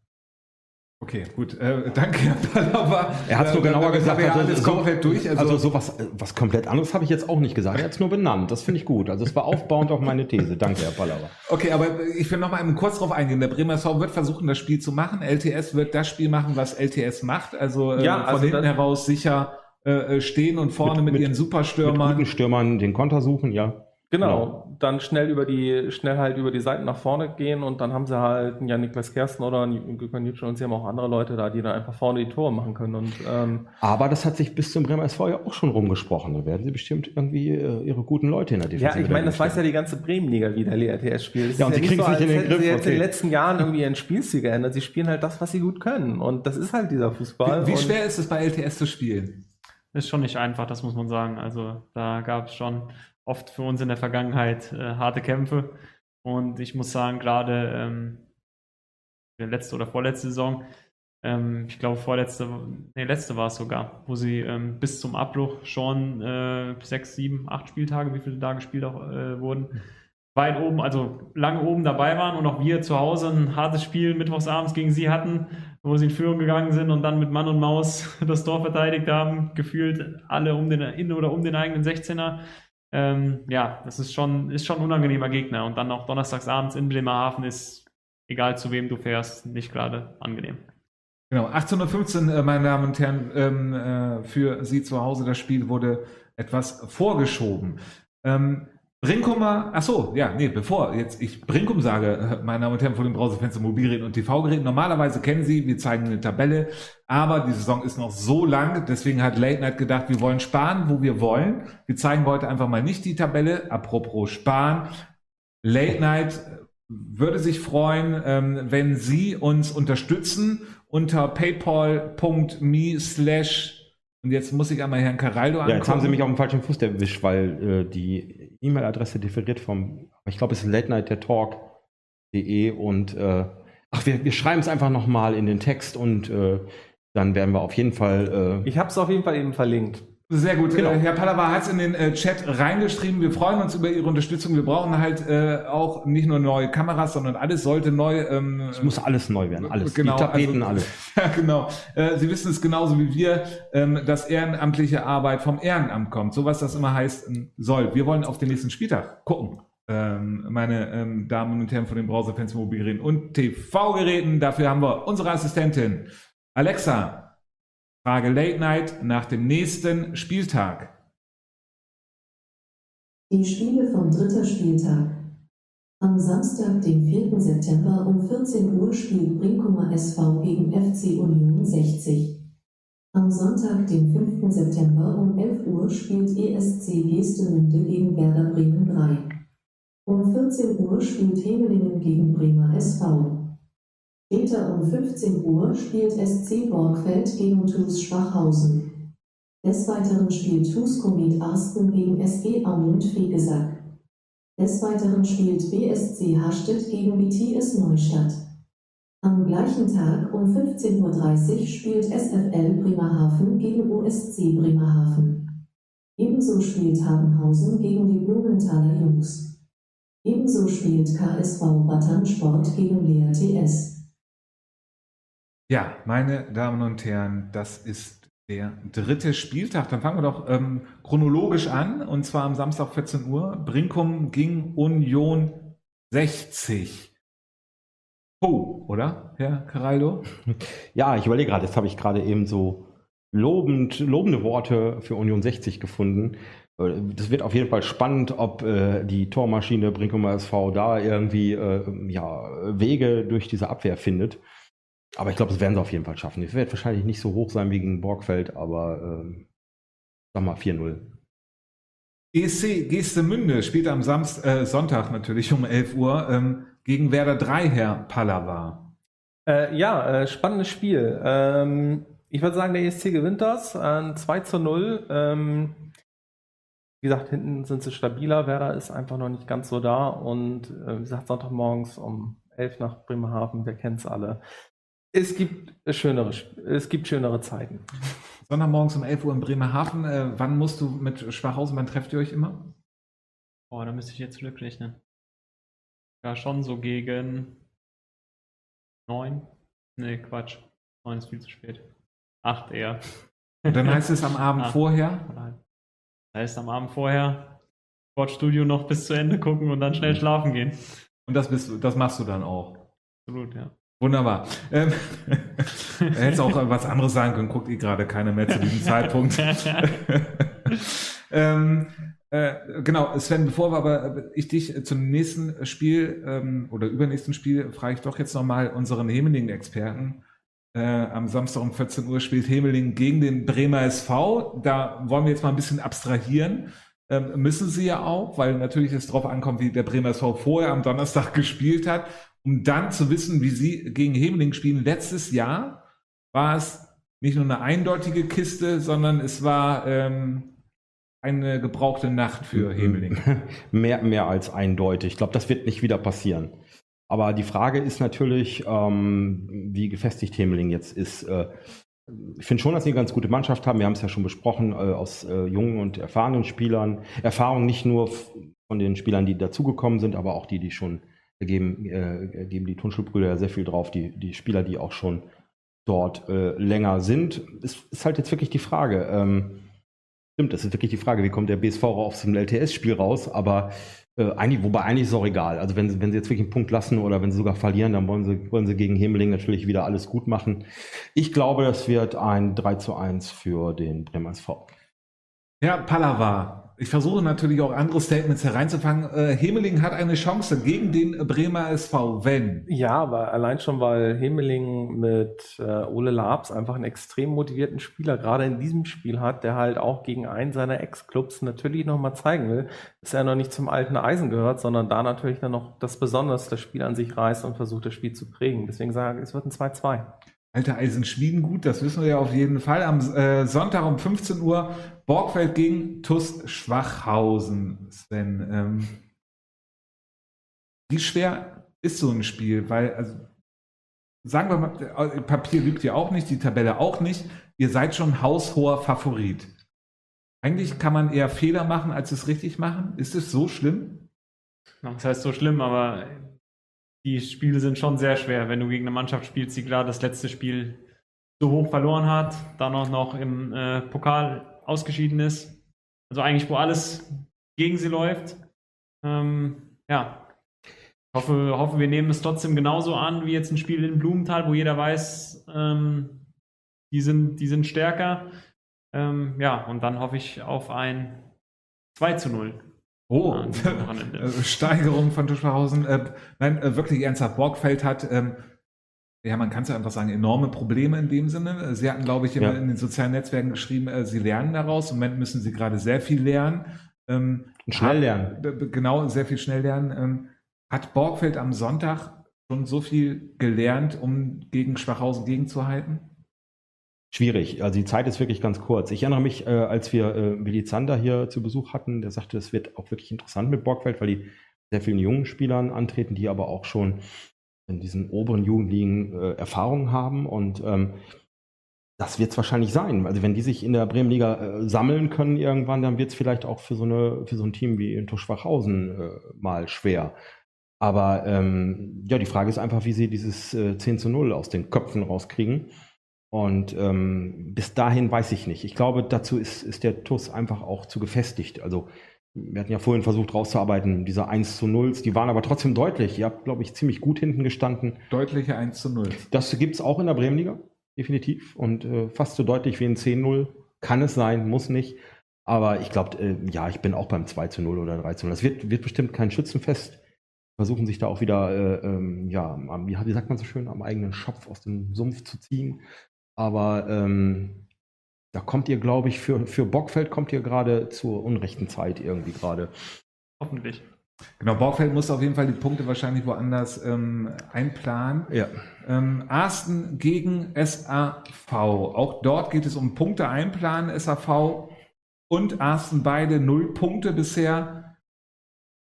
Okay, gut. Äh, danke, Herr Pallava. Er hat es nur Äh, genauer gesagt. ja also alles so- komplett durch. Also, Also, sowas, äh, was komplett anderes habe ich jetzt auch nicht gesagt. Er hat es nur benannt. Das finde ich gut. Also es war aufbauend auf meine These. Danke, Herr Pallava. okay, aber ich will noch mal kurz drauf eingehen. Der Bremer SV wird versuchen, das Spiel zu machen. LTS wird das Spiel machen, was LTS macht. Also, äh, Ja, von also hinten heraus sicher äh, stehen und vorne mit, Mit- mit- ihren Mit Superstürmern. guten Stürmern den Konter suchen, ja. Genau, dann schnell über die, schnell halt über die Seiten nach vorne gehen und dann haben sie halt einen Jan-Niklas Kersten oder einen Gülkan Yücel und sie haben auch andere Leute da, die dann einfach vorne die Tore machen können. Und ähm, Aber das hat sich bis zum Bremer SV ja auch schon rumgesprochen. Da werden sie bestimmt irgendwie äh, ihre guten Leute in der Ja, Defensive ich meine, das weiß ja die ganze Bremenliga, wie der LRTS spielt. Es Ja, und ist sie kriegen's nicht in den Griff, sie jetzt in okay. den letzten Jahren irgendwie ihren Spielstil geändert. Sie spielen halt das, was sie gut können. Und das ist halt dieser Fußball. Wie, wie schwer ist es bei LTS zu spielen? Ist schon nicht einfach, das muss man sagen. Also da gab es schon oft für uns in der Vergangenheit äh, harte Kämpfe. Und ich muss sagen, gerade ähm, letzte oder vorletzte Saison, ähm, ich glaube vorletzte, nee, letzte war es sogar, wo sie ähm, bis zum Abbruch schon äh, sechs, sieben, acht Spieltage, wie viele da gespielt auch äh, wurden, weit oben, also lange oben dabei waren und auch wir zu Hause ein hartes Spiel mittwochsabends gegen sie hatten, wo sie in Führung gegangen sind und dann mit Mann und Maus das Tor verteidigt haben, gefühlt alle um den in oder um den eigenen 16er. Ähm, ja, das ist schon, ist schon ein unangenehmer Gegner. Und dann auch donnerstagsabends in Bremerhaven ist, egal zu wem du fährst, nicht gerade angenehm. Genau, 18.15 Uhr, äh, meine Damen und Herren, ähm, äh, für Sie zu Hause. Das Spiel wurde etwas vorgeschoben. Ähm, Brinkumer, ach so, ja, nee, bevor jetzt ich Brinkum sage, äh, meine Damen und Herren, von den Browserfenster, Mobilgeräten und TV-Geräten, normalerweise kennen Sie, wir zeigen eine Tabelle, aber die Saison ist noch so lang, deswegen hat Late Night gedacht, wir wollen sparen, wo wir wollen. Wir zeigen heute einfach mal nicht die Tabelle, apropos sparen. Late Night würde sich freuen, ähm, wenn Sie uns unterstützen unter paypal.me slash und jetzt muss ich einmal Herrn Caraldo Ja, jetzt haben sie mich auf dem falschen Fuß erwischt, weil äh, die E-Mail-Adresse differiert vom, ich glaube, es ist late night der talk.de und äh, ach, wir, wir schreiben es einfach nochmal in den Text und äh, dann werden wir auf jeden Fall. Äh, ich habe es auf jeden Fall eben verlinkt. Sehr gut. Genau. Äh, Herr Pallava hat es in den äh, Chat reingeschrieben. Wir freuen uns über Ihre Unterstützung. Wir brauchen halt äh, auch nicht nur neue Kameras, sondern alles sollte neu. Ähm, es muss alles neu werden, alles. Genau, die Tapeten, also- alles. Ja, genau. Äh, Sie wissen es genauso wie wir, ähm, dass ehrenamtliche Arbeit vom Ehrenamt kommt. So was das immer heißt ähm, soll. Wir wollen auf den nächsten Spieltag gucken. Ähm, meine ähm, Damen und Herren von den Browserfans, Mobilgeräten und TV-Geräten. Dafür haben wir unsere Assistentin Alexa. Frage Late Night nach dem nächsten Spieltag. Die Spiele vom dritten Spieltag. Am Samstag, den 4. September um 14 Uhr spielt Brinkumer SV gegen FC Union 60. Am Sonntag, den 5. September um 11 Uhr spielt ESC Geestemünde gegen Werder Bremen 3. Um 14 Uhr spielt Hemelingen gegen Bremer SV. Später um 15 Uhr spielt SC Borgfeld gegen TuS Schwachhausen. Des Weiteren spielt TuS Komet Arsten gegen SG Aumund Fegesack. Des Weiteren spielt BSC Hastedt gegen BTS Neustadt. Am gleichen Tag um 15.30 Uhr spielt SFL Bremerhaven gegen OSC Bremerhaven. Ebenso spielt Habenhausen gegen die Blumenthaler Jungs. Ebenso spielt KSV Batternsport gegen Lea TS. Ja, meine Damen und Herren, das ist der dritte Spieltag. Dann fangen wir doch ähm, chronologisch an und zwar am Samstag 14 Uhr. Brinkum gegen Union 60. Oh, oder, Herr Caraldo? Ja, ich überlege gerade, jetzt habe ich gerade eben so lobend, lobende Worte für Union 60 gefunden. Äh, Das wird auf jeden Fall spannend, ob äh, die Tormaschine Brinkumer SV da irgendwie äh, ja, Wege durch diese Abwehr findet. Aber ich glaube, das werden sie auf jeden Fall schaffen. Es wird wahrscheinlich nicht so hoch sein wie gegen Borgfeld, aber ähm, sag mal 4-0. ESC Geestemünde spielt am Samst, äh, Sonntag natürlich um 11 Uhr ähm, gegen Werder 3, Herr Pallava. Äh, ja, äh, spannendes Spiel. Ähm, ich würde sagen, der ESC gewinnt das. Äh, 2 zu 0. Ähm, wie gesagt, hinten sind sie stabiler. Werder ist einfach noch nicht ganz so da. Und äh, wie gesagt, Sonntagmorgens um 11 nach Bremerhaven, wir kennen es alle. Es gibt schönere, Sp- es gibt schönere Zeiten. Sonntagmorgens um 11 Uhr in Bremerhaven. Äh, wann musst du mit Schwachhausen, wann trefft ihr euch immer? Boah, da müsste ich jetzt zurückrechnen. Ja, schon so gegen neun. Nee, Quatsch. Neun ist viel zu spät. Acht eher. Und dann heißt es am Abend Ah. vorher. Nein. Das heißt, am Abend vorher Sportstudio noch bis zu Ende gucken und dann schnell schlafen gehen. Und das, bist, das machst du dann auch. Absolut, ja. Wunderbar. Ähm, hätte auch was anderes sagen können, guckt ihr gerade keiner mehr zu diesem Zeitpunkt. ähm, äh, genau, Sven, bevor wir aber äh, ich dich zum nächsten Spiel ähm, oder übernächsten Spiel frage ich doch jetzt nochmal unseren Hemeling-Experten. Äh, am Samstag um 14 Uhr spielt Hemeling gegen den Bremer SV. Da wollen wir jetzt mal ein bisschen abstrahieren. Ähm, müssen sie ja auch, weil natürlich es darauf ankommt, wie der Bremer SV vorher am Donnerstag gespielt hat, um dann zu wissen, wie sie gegen Hemeling spielen. Letztes Jahr war es nicht nur eine eindeutige Kiste, sondern es war ähm, eine gebrauchte Nacht für Hemeling. mehr, mehr als eindeutig. Ich glaube, das wird nicht wieder passieren. Aber die Frage ist natürlich, ähm, wie gefestigt Hemeling jetzt ist. Äh, ich finde schon, dass sie eine ganz gute Mannschaft haben. Wir haben es ja schon besprochen, äh, aus äh, jungen und erfahrenen Spielern. Erfahrung nicht nur von den Spielern, die dazugekommen sind, aber auch die, die schon geben, äh, geben die Tunschelbrüder ja sehr viel drauf, die, die Spieler, die auch schon dort äh, länger sind. Es ist halt jetzt wirklich die Frage. Ähm, stimmt, das ist wirklich die Frage, wie kommt der BSV aus dem LTS-Spiel raus, aber äh, eigentlich, wobei eigentlich ist es auch egal. Also wenn wenn sie jetzt wirklich einen Punkt lassen oder wenn sie sogar verlieren, dann wollen sie, wollen sie gegen Hemeling natürlich wieder alles gut machen. Ich glaube, das wird ein 3 zu 1 für den Bremer SV. Ja, Pallava. Ich versuche natürlich auch andere Statements hereinzufangen. Äh, Hemeling hat eine Chance gegen den Bremer SV, wenn. Ja, aber allein schon, weil Hemeling mit äh, Ole Labs einfach einen extrem motivierten Spieler gerade in diesem Spiel hat, der halt auch gegen einen seiner Ex-Clubs natürlich nochmal zeigen will, dass er noch nicht zum alten Eisen gehört, sondern da natürlich dann noch das Besonders das Spiel an sich reißt und versucht, das Spiel zu prägen. Deswegen sage ich, es wird ein 2-2. Alter Eisen Schmieden gut, das wissen wir ja auf jeden Fall. Am äh, Sonntag um 15 Uhr Borgfeld gegen TuS Schwachhausen, Sven. Ähm, wie schwer ist so ein Spiel? Weil, also, sagen wir mal, äh, Papier lügt ja auch nicht, die Tabelle auch nicht. Ihr seid schon haushoher Favorit. Eigentlich kann man eher Fehler machen, als es richtig machen. Ist es so schlimm? Das heißt so schlimm, aber die Spiele sind schon sehr schwer, wenn du gegen eine Mannschaft spielst, die gerade das letzte Spiel so hoch verloren hat, dann auch noch im äh, Pokal ausgeschieden ist. Also eigentlich, wo alles gegen sie läuft. Ähm, ja. Hoffe, hoffe, wir nehmen es trotzdem genauso an wie jetzt ein Spiel in Blumenthal, wo jeder weiß, ähm, die, sind, die sind stärker. Ähm, ja, und dann hoffe ich auf ein 2 zu 0. Oh. Äh, Steigerung von Tuschwachhausen. Äh, nein, äh, wirklich ernsthaft. Borgfeld hat, ähm, ja, man kann es ja einfach sagen, enorme Probleme in dem Sinne. Sie hatten, glaube ich, immer Ja. in den sozialen Netzwerken geschrieben, äh, sie lernen daraus. Im Moment müssen sie gerade sehr viel lernen. Ähm, Und schnell lernen. B- Genau, sehr viel schnell lernen. Ähm, hat Borgfeld am Sonntag schon so viel gelernt, um gegen Schwachhausen gegenzuhalten? Schwierig. Also die Zeit ist wirklich ganz kurz. Ich erinnere mich, äh, als wir äh, Willi Zander hier zu Besuch hatten, der sagte, es wird auch wirklich interessant mit Borgfeld, weil die sehr vielen jungen Spielern antreten, die aber auch schon in diesen oberen Jugendligen äh, Erfahrungen haben. Und ähm, das wird es wahrscheinlich sein. Also wenn die sich in der Bremenliga äh, sammeln können irgendwann, dann wird es vielleicht auch für so, eine, für so ein Team wie in Schwachhausen äh, mal schwer. Aber ähm, ja, die Frage ist einfach, wie sie dieses äh, 10 zu 0 aus den Köpfen rauskriegen. Und ähm, bis dahin weiß ich nicht. Ich glaube, dazu ist, ist der TUS einfach auch zu gefestigt. Also wir hatten ja vorhin versucht rauszuarbeiten, diese 1 zu 0, die waren aber trotzdem deutlich. Ihr habt, glaube ich, ziemlich gut hinten gestanden. Deutliche 1 zu 0. Das gibt es auch in der Bremenliga, definitiv. Und äh, fast so deutlich wie ein 10-0. Kann es sein, muss nicht. Aber ich glaube, äh, ja, ich bin auch beim 2 zu 0 oder 3 zu 0. Das wird, wird bestimmt kein Schützenfest. Versuchen sich da auch wieder, äh, ähm, ja, am, wie, wie sagt man so schön, am eigenen Schopf aus dem Sumpf zu ziehen. Aber ähm, da kommt ihr, glaube ich, für, für Bockfeld kommt ihr gerade zur unrechten Zeit irgendwie gerade. Hoffentlich. Genau, Borgfeld muss auf jeden Fall die Punkte wahrscheinlich woanders ähm, einplanen. Ja. Ähm, Arsten gegen SAV. Auch dort geht es um Punkte einplanen. SAV und Arsten beide null Punkte bisher.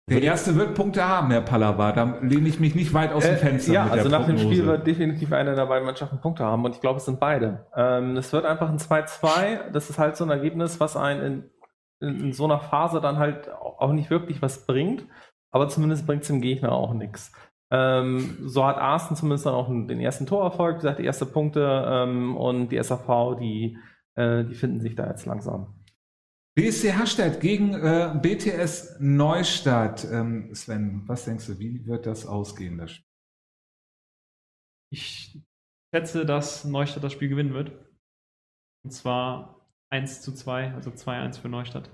Der erste wird Punkte haben, Herr Pallava. Da lehne ich mich nicht weit aus dem Äh, Fenster. ja, mit also nach dem Prognose. Spiel wird definitiv eine der beiden Mannschaften Punkte haben und ich glaube, es sind beide. Ähm, es wird einfach ein 2-2. Das ist halt so ein Ergebnis, was einen in, in, in so einer Phase dann halt auch nicht wirklich was bringt, aber zumindest bringt es dem Gegner auch nichts. Ähm, so hat Arsten zumindest dann auch den ersten Torerfolg, wie gesagt, die erste Punkte ähm, und die SAV, die, äh, die finden sich da jetzt langsam. BSC Hastedt gegen äh, BTS Neustadt. Ähm, Sven, was denkst du, wie wird das ausgehen? Das Spiel? Ich schätze, dass Neustadt das Spiel gewinnen wird. Und zwar 1 zu 2, also 2-1 für Neustadt.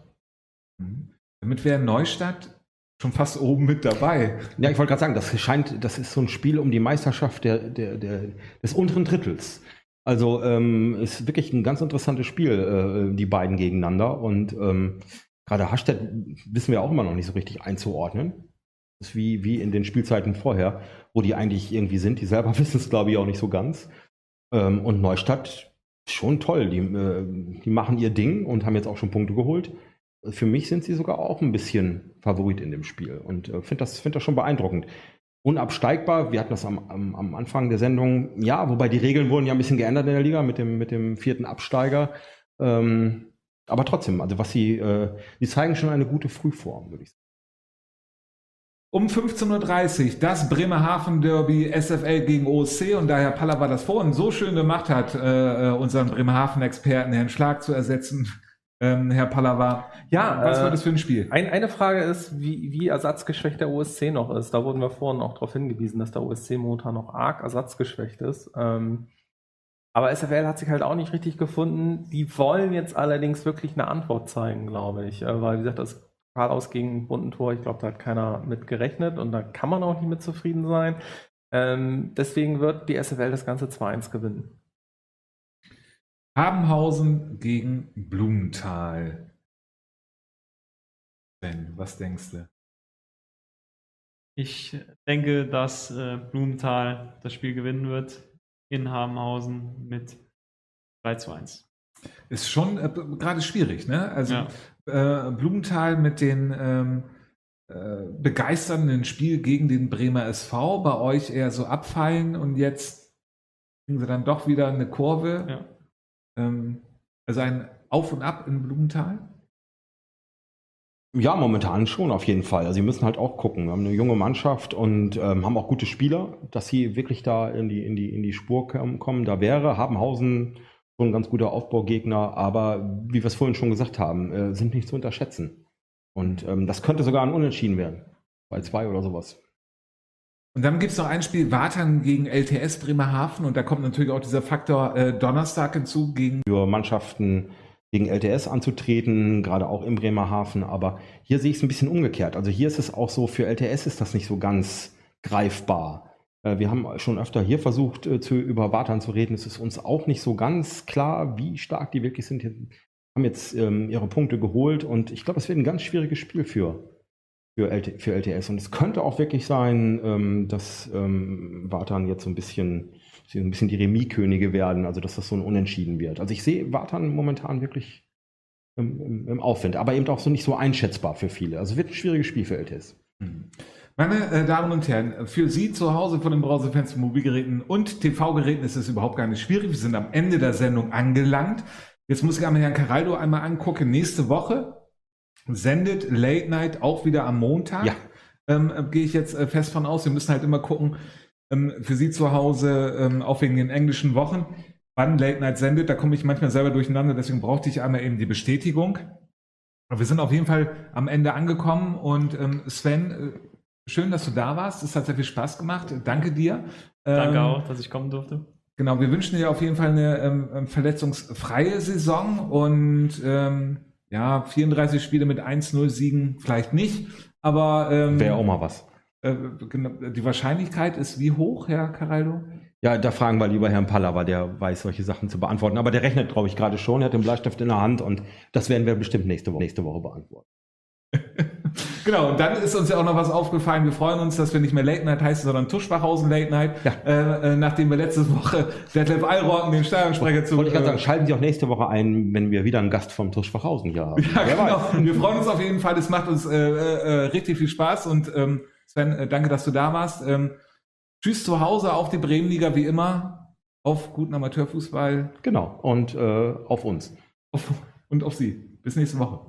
Mhm. Damit wäre Neustadt schon fast oben mit dabei. Ja, ich wollte gerade sagen, das scheint, das ist so ein Spiel um die Meisterschaft der, der, der, des unteren Drittels. Also ähm, ist wirklich ein ganz interessantes Spiel, äh, die beiden gegeneinander. Und ähm, gerade Hastedt wissen wir auch immer noch nicht so richtig einzuordnen. Das ist wie, wie in den Spielzeiten vorher, wo die eigentlich irgendwie sind. Die selber wissen es, glaube ich, auch nicht so ganz. Ähm, und Neustadt, schon toll. Die, äh, die machen ihr Ding und haben jetzt auch schon Punkte geholt. Für mich sind sie sogar auch ein bisschen Favorit in dem Spiel und äh, finde das, find das schon beeindruckend. Unabsteigbar, wir hatten das am, am, am Anfang der Sendung, ja, wobei die Regeln wurden ja ein bisschen geändert in der Liga mit dem, mit dem vierten Absteiger. Ähm, aber trotzdem, also was sie, äh, die zeigen schon eine gute Frühform, würde ich sagen. Um 15.30 Uhr das Bremerhaven Derby SFL gegen OSC und da Herr Pallava das vorhin so schön gemacht hat, äh, äh, unseren Bremerhaven-Experten Herrn Schlag zu ersetzen, ähm, Herr Pallava, Ja, was äh, wird das für ein Spiel? Ein, eine Frage ist, wie, wie ersatzgeschwächt der OSC noch ist. Da wurden wir vorhin auch darauf hingewiesen, dass der OSC momentan noch arg ersatzgeschwächt ist. Ähm, aber SFL hat sich halt auch nicht richtig gefunden. Die wollen jetzt allerdings wirklich eine Antwort zeigen, glaube ich. Äh, weil, wie gesagt, das Karl gegen Buntentor, ich glaube, da hat keiner mit gerechnet und da kann man auch nicht mit zufrieden sein. Ähm, deswegen wird die SFL das Ganze 2-1 gewinnen. Habenhausen gegen Blumenthal. Ben, was denkst du? Ich denke, dass äh, Blumenthal das Spiel gewinnen wird in Habenhausen mit 3 zu 1. Ist schon äh, gerade schwierig, ne? Also Ja. äh, Blumenthal mit den ähm, äh, begeisternden Spiel gegen den Bremer SV, bei euch eher so abfallen und jetzt kriegen sie dann doch wieder eine Kurve. Ja. Ähm, also ein Auf und Ab in Blumenthal. Ja, momentan schon auf jeden Fall. Also sie müssen halt auch gucken. Wir haben eine junge Mannschaft und ähm, haben auch gute Spieler, dass sie wirklich da in die, in die, in die Spur kom- kommen. Da wäre Habenhausen schon ein ganz guter Aufbaugegner, aber wie wir es vorhin schon gesagt haben, äh, sind nicht zu unterschätzen. Und ähm, das könnte sogar ein Unentschieden werden. Bei zwei oder sowas. Und dann gibt es noch ein Spiel, Watern gegen LTS Bremerhaven und da kommt natürlich auch dieser Faktor äh, Donnerstag hinzu gegen Für Mannschaften gegen LTS anzutreten, gerade auch im Bremerhaven. Aber hier sehe ich es ein bisschen umgekehrt. Also hier ist es auch so, für LTS ist das nicht so ganz greifbar. Äh, Wir haben schon öfter hier versucht, äh, zu, über Watern zu reden. Es ist uns auch nicht so ganz klar, wie stark die wirklich sind. Hier haben jetzt ähm, ihre Punkte geholt und ich glaube, es wird ein ganz schwieriges Spiel für, für, LT, für LTS. Und es könnte auch wirklich sein, ähm, dass ähm, Wartan jetzt so ein bisschen, so ein bisschen die Remis-Könige werden, also dass das so ein Unentschieden wird. Also ich sehe Wartan momentan wirklich im, im, im Aufwind, aber eben auch so nicht so einschätzbar für viele. Also wird ein schwieriges Spiel für LTS. Meine äh, Damen und Herren, für Sie zu Hause von den Browserfans, Mobilgeräten und TV-Geräten ist es überhaupt gar nicht schwierig. Wir sind am Ende der Sendung angelangt. Jetzt muss ich einmal Herrn Caraldo einmal angucken. Nächste Woche sendet Late Night auch wieder am Montag. Ja. Ähm, äh, Gehe ich jetzt äh, fest von aus. Wir müssen halt immer gucken, ähm, für Sie zu Hause, ähm, auch wegen den englischen Wochen, wann Late Night sendet. Da komme ich manchmal selber durcheinander. Deswegen brauchte ich einmal eben die Bestätigung. Aber wir sind auf jeden Fall am Ende angekommen. Und ähm, Sven, äh, schön, dass du da warst. Es hat sehr viel Spaß gemacht. Danke dir. Danke Ähm, auch, dass ich kommen durfte. Genau, wir wünschen dir auf jeden Fall eine ähm, verletzungsfreie Saison und ähm, ja, 34 Spiele mit 1-0 Siegen vielleicht nicht, aber ähm, Wäre auch mal was. äh, genau, die Wahrscheinlichkeit ist wie hoch, Herr Caraldo? Ja, da fragen wir lieber Herrn Pallava, der weiß, solche Sachen zu beantworten. Aber der rechnet, glaube ich, gerade schon. Er hat den Bleistift in der Hand und das werden wir bestimmt nächste Woche, nächste Woche beantworten. Genau, und dann ist uns ja auch noch was aufgefallen. Wir freuen uns, dass wir nicht mehr Late Night heißen, sondern Tuschbachhausen Late Night, Ja. äh, äh, nachdem wir letzte Woche Detlef Allrocken, den Stadionsprecher, zu Wollte ich gerade sagen, äh, schalten Sie auch nächste Woche ein, wenn wir wieder einen Gast vom Tusch Fachhausen hier haben. Ja, Wer genau. weiß. Wir freuen uns auf jeden Fall. Es macht uns äh, äh, richtig viel Spaß. Und ähm, Sven, danke, dass du da warst. Ähm, tschüss zu Hause auf die Bremenliga wie immer. Auf guten Amateurfußball Genau. Und auf uns. auf, und auf Sie. Bis nächste Woche.